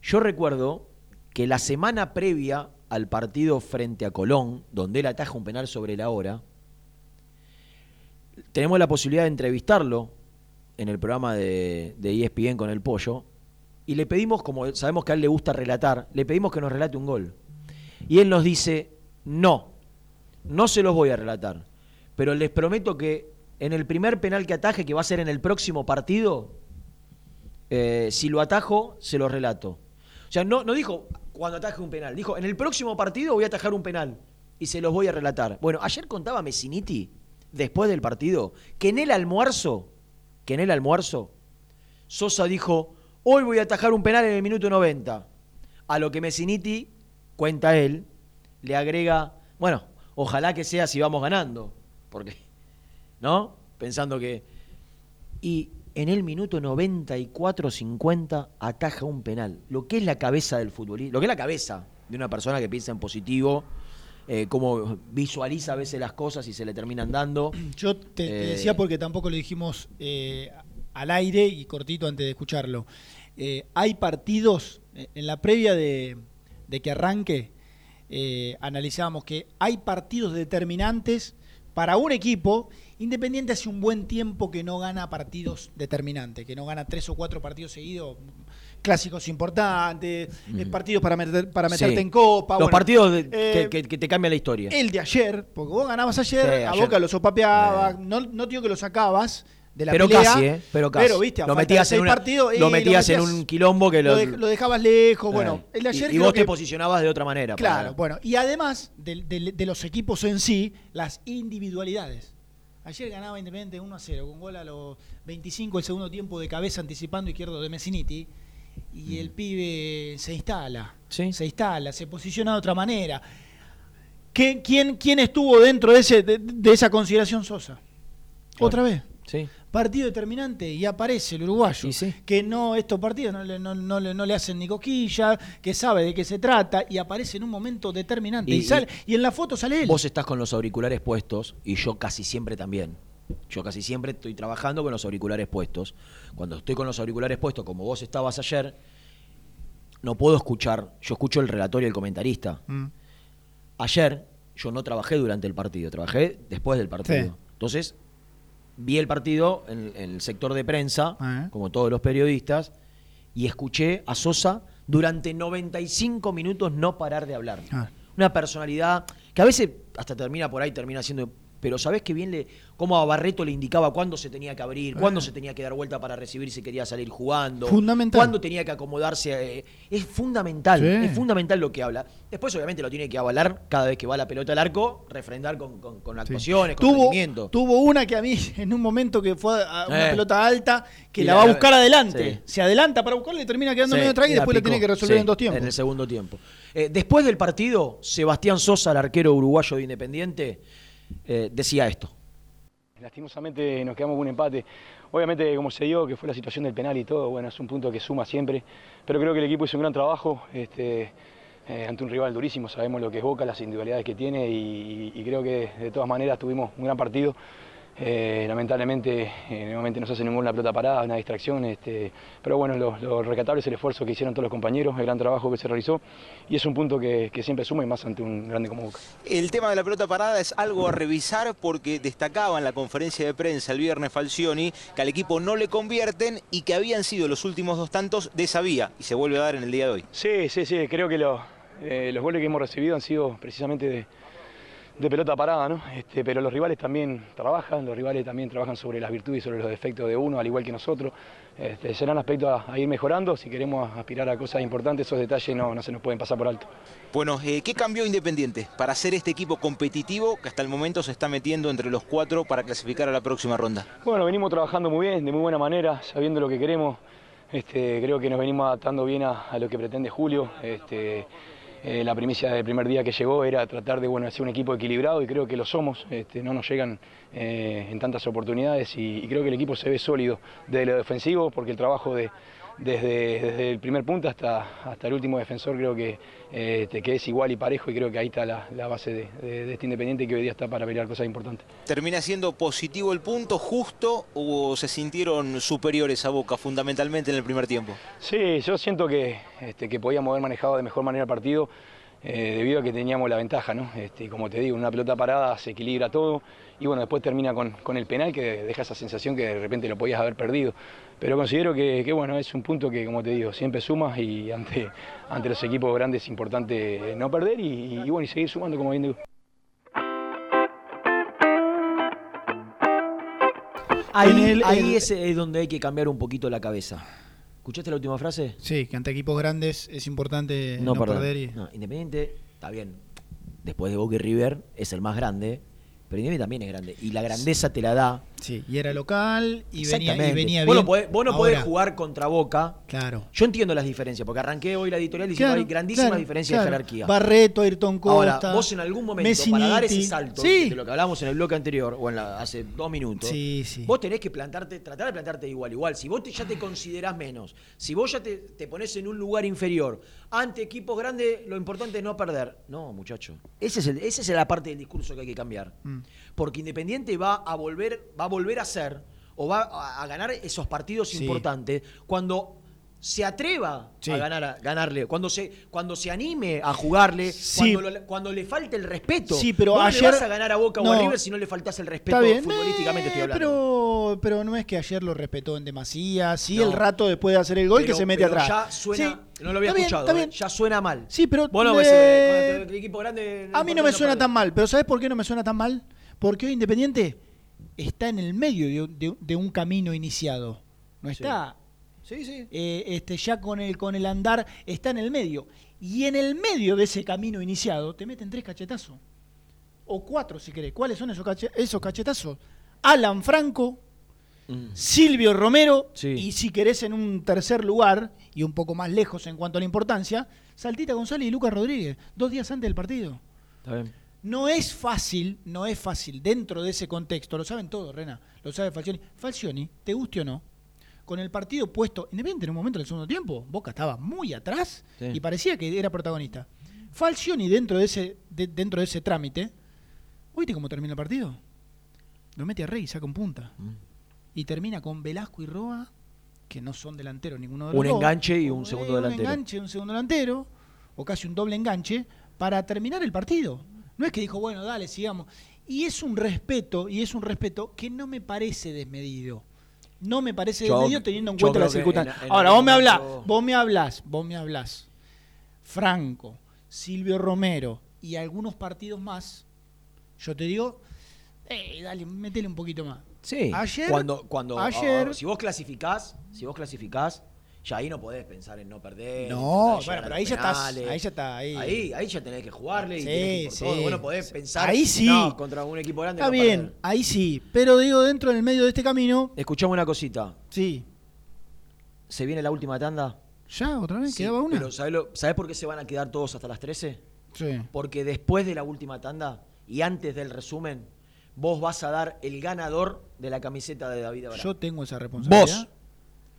Yo recuerdo que la semana previa al partido frente a Colón, donde él ataja un penal sobre la hora, tenemos la posibilidad de entrevistarlo en el programa de, de ESPN con el pollo y le pedimos, como sabemos que a él le gusta relatar, le pedimos que nos relate un gol. Y él nos dice, no, no se los voy a relatar, pero les prometo que en el primer penal que ataje, que va a ser en el próximo partido, eh, si lo atajo, se lo relato. O sea, no, no dijo cuando ataje un penal, dijo, en el próximo partido voy a atajar un penal y se los voy a relatar. Bueno, ayer contaba Messiniti, después del partido, que en el almuerzo, que en el almuerzo, Sosa dijo, hoy voy a atajar un penal en el minuto 90. A lo que Messiniti, cuenta él, le agrega, bueno, ojalá que sea si vamos ganando, porque, ¿no? Pensando que... Y en el minuto 94-50 ataja un penal. Lo que es la cabeza del futbolista, lo que es la cabeza de una persona que piensa en positivo, eh, cómo visualiza a veces las cosas y se le terminan dando. Yo te, te Eh, decía porque tampoco lo dijimos eh, al aire y cortito antes de escucharlo. Hay partidos, en la previa de, de que arranque, analizábamos que hay partidos determinantes para un equipo. Independiente hace un buen tiempo que no gana partidos determinantes, que no gana tres o cuatro partidos seguidos, clásicos importantes, eh, partidos para, meter- para meterte Sí. en copa. Los bueno, partidos de- eh, que, te cambian la historia. el de ayer, porque vos ganabas ayer, Sí, a ayer. Boca lo sopapeaba, no, no digo que lo sacabas de la pero pelea, casi, ¿eh? Pero casi. viste, a lo metías, en, una- partidos, lo metías en un quilombo que lo, lo, dej- lo dejabas lejos, bueno, Eh, el de ayer y, y vos que- te posicionabas de otra manera. para- Claro, bueno, y además de, de- de los equipos en sí, las individualidades. Ayer ganaba Independiente 1 a 0, con gol a los 25 el segundo tiempo de cabeza anticipando izquierdo de Messiniti. Y el pibe se instala, se instala, se posiciona de otra manera. ¿Qué- quién, quién estuvo dentro de, ese, de, de esa consideración Sosa? Otra vez. Sí. Partido determinante y aparece el uruguayo. Que no, estos partidos no le, no, no le, no le hacen ni coquilla, que sabe de qué se trata y aparece en un momento determinante. Y, Y- sale, y en la foto sale él. Vos estás con los auriculares puestos y yo casi siempre también. Yo casi siempre estoy trabajando con los auriculares puestos. Cuando estoy con los auriculares puestos, como vos estabas ayer, no puedo escuchar. Yo escucho el relator y el comentarista. Mm. Ayer yo no trabajé durante el partido, trabajé después del partido. Sí. Entonces, vi el partido en, en el sector de prensa, Ah. como todos los periodistas, y escuché a Sosa durante 95 minutos no parar de hablar. Ah. Una personalidad que a veces hasta termina por ahí, termina siendo... Pero ¿sabés qué bien le, cómo a Barreto le indicaba cuándo se tenía que abrir, cuándo se tenía que dar vuelta para recibir si quería salir jugando? Fundamental. Cuándo tenía que acomodarse. eh, es fundamental, Sí. es fundamental lo que habla. Después obviamente lo tiene que avalar cada vez que va la pelota al arco, refrendar con, con- con actuaciones, con Tuvo, rendimiento. tuvo una que a mí, en un momento que fue a una Eh. pelota alta, que Y la va a buscar adelante. sí. Se adelanta para buscarle y termina quedando Sí, medio atrás y después la tiene que resolver sí, en dos tiempos. En el segundo tiempo. Eh, después del partido, Sebastián Sosa, el arquero uruguayo de Independiente, eh, decía esto. Lastimosamente nos quedamos con un empate. Obviamente, como se dio, que fue la situación del penal y todo, bueno, es un punto que suma siempre. Pero creo que el equipo hizo un gran trabajo este, eh, ante un rival durísimo. Sabemos lo que es Boca, las individualidades que tiene y, y creo que de todas maneras tuvimos un gran partido. Eh, lamentablemente, eh, nuevamente nos hacen un gol una pelota parada, una distracción. Este, pero bueno, lo, lo rescatable es el esfuerzo que hicieron todos los compañeros, el gran trabajo que se realizó. Y es un punto que, que siempre suma y más ante un grande como Boca. El tema de la pelota parada es algo a revisar porque destacaba en la conferencia de prensa el viernes Falcioni que al equipo no le convierten y que habían sido los últimos dos tantos de esa vía y se vuelve a dar en el día de hoy. Sí, sí, sí, creo que lo- eh, los goles que hemos recibido han sido precisamente de, de pelota parada, ¿no? Este, pero los rivales también trabajan, los rivales también trabajan sobre las virtudes y sobre los defectos de uno, al igual que nosotros. Este, serán aspectos a, a ir mejorando, si queremos aspirar a cosas importantes, esos detalles no, no se nos pueden pasar por alto. Bueno, eh, ¿qué cambió Independiente para ser este equipo competitivo que hasta el momento se está metiendo entre los cuatro para clasificar a la próxima ronda? Bueno, venimos trabajando muy bien, de muy buena manera, sabiendo lo que queremos. Este, creo que nos venimos adaptando bien a, a lo que pretende Julio. Este, eh, la primicia del primer día que llegó era tratar de bueno, hacer un equipo equilibrado y creo que lo somos. Este, no nos llegan eh, en tantas oportunidades y, y creo que el equipo se ve sólido desde lo defensivo porque el trabajo de, desde, desde el primer punto hasta, hasta el último defensor creo que, eh, que es igual y parejo y creo que ahí está la, la base de, de- de este Independiente que hoy día está para pelear cosas importantes. ¿Termina siendo positivo el punto justo o se sintieron superiores a Boca fundamentalmente en el primer tiempo? Sí, yo siento que, este, que podíamos haber manejado de mejor manera el partido eh, debido a que teníamos la ventaja, ¿no? Este, como te digo, una pelota parada se equilibra todo y bueno, después termina con, con el penal que deja esa sensación que de repente lo podías haber perdido. Pero considero que, que, bueno, es un punto que, como te digo, siempre sumas y ante, ante los equipos grandes es importante no perder y, y bueno, y seguir sumando como bien digo. Ahí, En el- ahí el- es eh, donde hay que cambiar un poquito la cabeza. ¿Escuchaste la última frase? Sí, que ante equipos grandes es importante no, perder. y- No, Independiente, está bien. Después de Boca y River, es el más grande. Pero Independiente también es grande. Y la grandeza te la da. Sí, y era local y venía, y venía Vos bien. no podés, vos no podés jugar contra Boca. Claro. Yo entiendo las diferencias, porque arranqué hoy la editorial diciendo Claro, hay grandísimas claro, diferencias claro. de jerarquía. Barreto, Ayrton Costa. Ahora, vos en algún momento, para dar ese salto Sí. de lo que hablamos en el bloque anterior, o en la, hace dos minutos, Sí, sí. vos tenés que plantarte, tratar de plantarte igual, igual. Si vos te- ya te considerás menos, si vos ya te, te pones en un lugar inferior, ante equipos grandes, lo importante es no perder. No, muchacho. Ese es el- esa es la parte del discurso que hay que cambiar. Mm. Porque Independiente va a volver, va a volver a ser, o va a, a ganar esos partidos Sí. importantes cuando se atreva Sí. a ganar a- ganarle, cuando se, cuando se anime a jugarle, Sí. cuando, lo- cuando le falte el respeto. Sí, pero ayer- le vas a ganar a Boca o a. River si no le faltás el respeto bien, futbolísticamente estoy eh, hablando. pero, pero no es que ayer lo respetó en demasía. Sí, No. el rato después de hacer el gol Pero- que se mete pero atrás. Ya suena, Sí, no lo había está bien, escuchado, está eh, bien. ya suena mal. Sí, pero Bueno, pues, eh, con el equipo grande. a mí no me suena tan mal, pero ¿sabes por qué no me suena tan mal? Porque hoy Independiente está en el medio de, de- de un camino iniciado. No está Sí, sí. eh, este, ya con el, con el andar, está en el medio. Y en el medio de ese camino iniciado te meten tres cachetazos. O cuatro, si querés. ¿Cuáles son esos, cache- esos cachetazos? Alan Franco, Silvio Romero, Sí. y si querés en un tercer lugar, y un poco más lejos en cuanto a la importancia, Saltita González y Lucas Rodríguez, dos días antes del partido. Está bien. No es fácil, no es fácil dentro de ese contexto, lo saben todos, Rena, lo sabe Falcioni. Falcioni, te guste o no, con el partido puesto, independiente en un momento del segundo tiempo, Boca estaba muy atrás Sí. y parecía que era protagonista. Falcioni dentro de ese, de- dentro de ese trámite, ¿oíste cómo termina el partido? Lo mete a Rey y saca un punta. Mm. Y termina con Velasco y Roa, que no son delanteros ninguno de los Un dos. enganche y un segundo delantero. Un enganche, un segundo delantero, o casi un doble enganche, para terminar el partido. No es que dijo, bueno, dale, sigamos. Y es un respeto, y es un respeto que no me parece desmedido. No me parece Yo- desmedido teniendo en cuenta las circunstancias. Ahora, vos me hablás, vos me hablás, vos me hablás. Franco, Silvio Romero y algunos partidos más. Yo te digo, eh, dale, metele un poquito más. Sí. Ayer, cuando, cuando ayer, si vos clasificás, si vos clasificás, ya ahí no podés pensar en no perder. No, en bueno, pero ahí ya estás, ahí ya está, ahí. Ahí, ahí ya tenés que jugarle y Sí, tenés que sí, todo. Vos no podés pensar Ahí sí. no, contra un equipo grande. Está no bien, perder. ahí sí. Pero digo, dentro del medio de este camino, Escuchame una cosita. sí. ¿Se viene la última tanda? ¿Ya? ¿Otra vez? Sí, ¿Quedaba una? Pero ¿sabés, lo- sabés por qué se van a quedar todos hasta las 13? Sí. Porque después de la última tanda y antes del resumen, vos vas a dar el ganador de la camiseta de David Abraham. Yo tengo esa responsabilidad. Vos.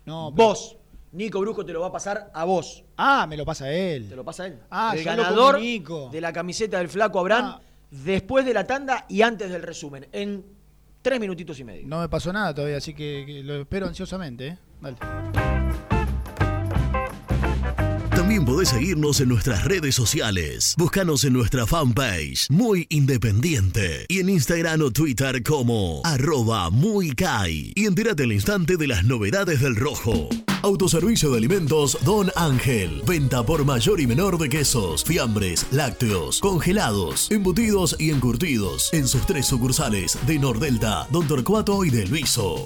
No, pero- Vos. Nico Brujo te lo va a pasar a vos. Ah, me lo pasa él. Te lo pasa él. Ah, el ganador de la camiseta del flaco Abraham Ah. después de la tanda y antes del resumen. En tres minutitos y medio. No me pasó nada todavía, así que, que lo espero ansiosamente. ¿eh? Dale. También podés seguirnos en nuestras redes sociales. Búscanos en nuestra fanpage, Muy Independiente. Y en Instagram o Twitter como arroba muy Kai. Y entérate al instante de las novedades del rojo. Autoservicio de alimentos Don Ángel. Venta por mayor y menor de quesos, fiambres, lácteos, congelados, embutidos y encurtidos. En sus tres sucursales de Nordelta, Don Torcuato y de Luiso.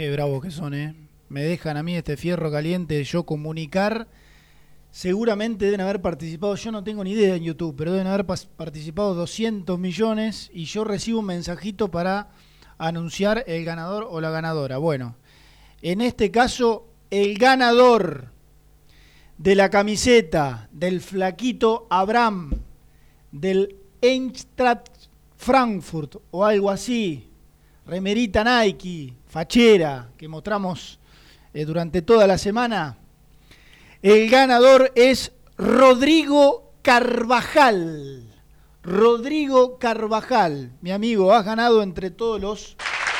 Qué bravos que son, ¿eh? Me dejan a mí este fierro caliente de yo comunicar. Seguramente deben haber participado, yo no tengo ni idea en YouTube, pero deben haber participado 200 millones y yo recibo un mensajito para anunciar el ganador o la ganadora. Bueno, en este caso, el ganador de la camiseta del flaquito Abraham del Eintracht Frankfurt o algo así, remerita Nike, fachera, que mostramos eh, durante toda la semana, El ganador es Rodrigo Carvajal. Rodrigo Carvajal, mi amigo, has ganado entre todos los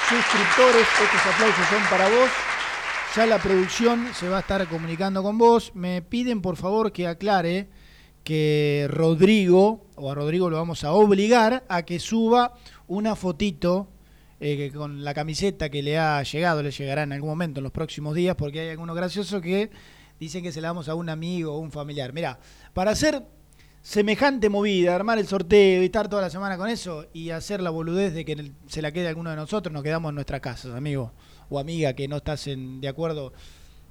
suscriptores. Estos aplausos son para vos. Ya la producción se va a estar comunicando con vos. Me piden por favor que aclare que Rodrigo, o a Rodrigo lo vamos a obligar a que suba una fotito eh, con la camiseta que le ha llegado, le llegará en algún momento en los próximos días, porque hay algunos graciosos que dicen que se la damos a un amigo o un familiar. Mira, para hacer semejante movida, armar el sorteo y estar toda la semana con eso y hacer la boludez de que se la quede alguno de nosotros, nos quedamos en nuestra casa, amigo o amiga que no estás de acuerdo.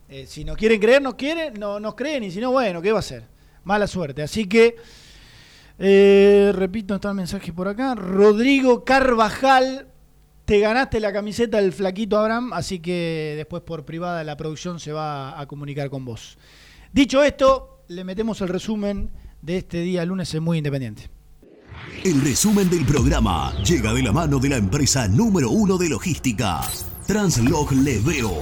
Eh, si nos quieren creer, nos quieren, no nos creen y si no, bueno, ¿qué va a ser? Mala suerte. Así que, eh, repito, está el mensaje por acá. Rodrigo Carvajal, te ganaste la camiseta del flaquito Abraham, así que después por privada la producción se va a comunicar con vos. Dicho esto, le metemos el resumen de este día lunes en Muy Independiente. El resumen del programa llega de la mano de la empresa número uno de logística, Translog Leveo.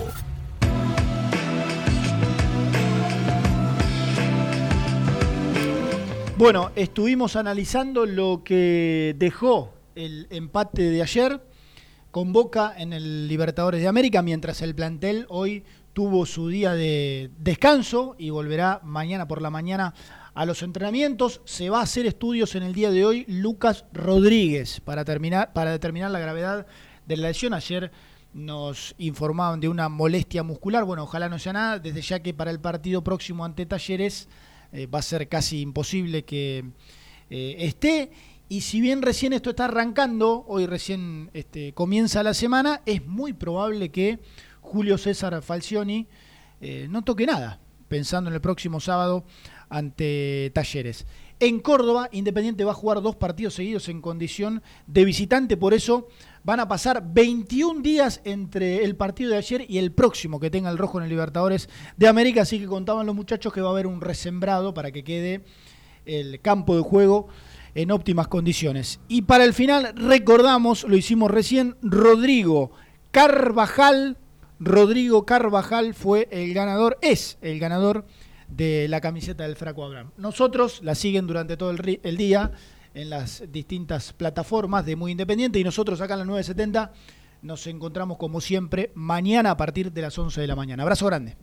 Bueno, estuvimos analizando lo que dejó el empate de ayer con Boca en el Libertadores de América, mientras el plantel hoy tuvo su día de descanso y volverá mañana por la mañana a los entrenamientos. Se va a hacer estudios en el día de hoy Lucas Rodríguez para, terminar, para determinar la gravedad de la lesión. Ayer nos informaban de una molestia muscular. Bueno, ojalá no sea nada, desde ya que para el partido próximo ante Talleres eh, va a ser casi imposible que eh, esté. Y si bien recién esto está arrancando, hoy recién este, comienza la semana, es muy probable que Julio César Falcioni eh, no toque nada, pensando en el próximo sábado ante Talleres. En Córdoba, Independiente va a jugar dos partidos seguidos en condición de visitante, por eso van a pasar 21 días entre el partido de ayer y el próximo que tenga el rojo en el Libertadores de América, así que contaban los muchachos que va a haber un resembrado para que quede el campo de juego en óptimas condiciones. Y para el final, recordamos, lo hicimos recién, Rodrigo Carvajal, Rodrigo Carvajal fue el ganador, es el ganador de la camiseta del Fraco Abraham. Nosotros la siguen durante todo el, día en las distintas plataformas de Muy Independiente y nosotros acá en la 970 nos encontramos como siempre mañana a partir de las 11 de la mañana. Abrazo grande.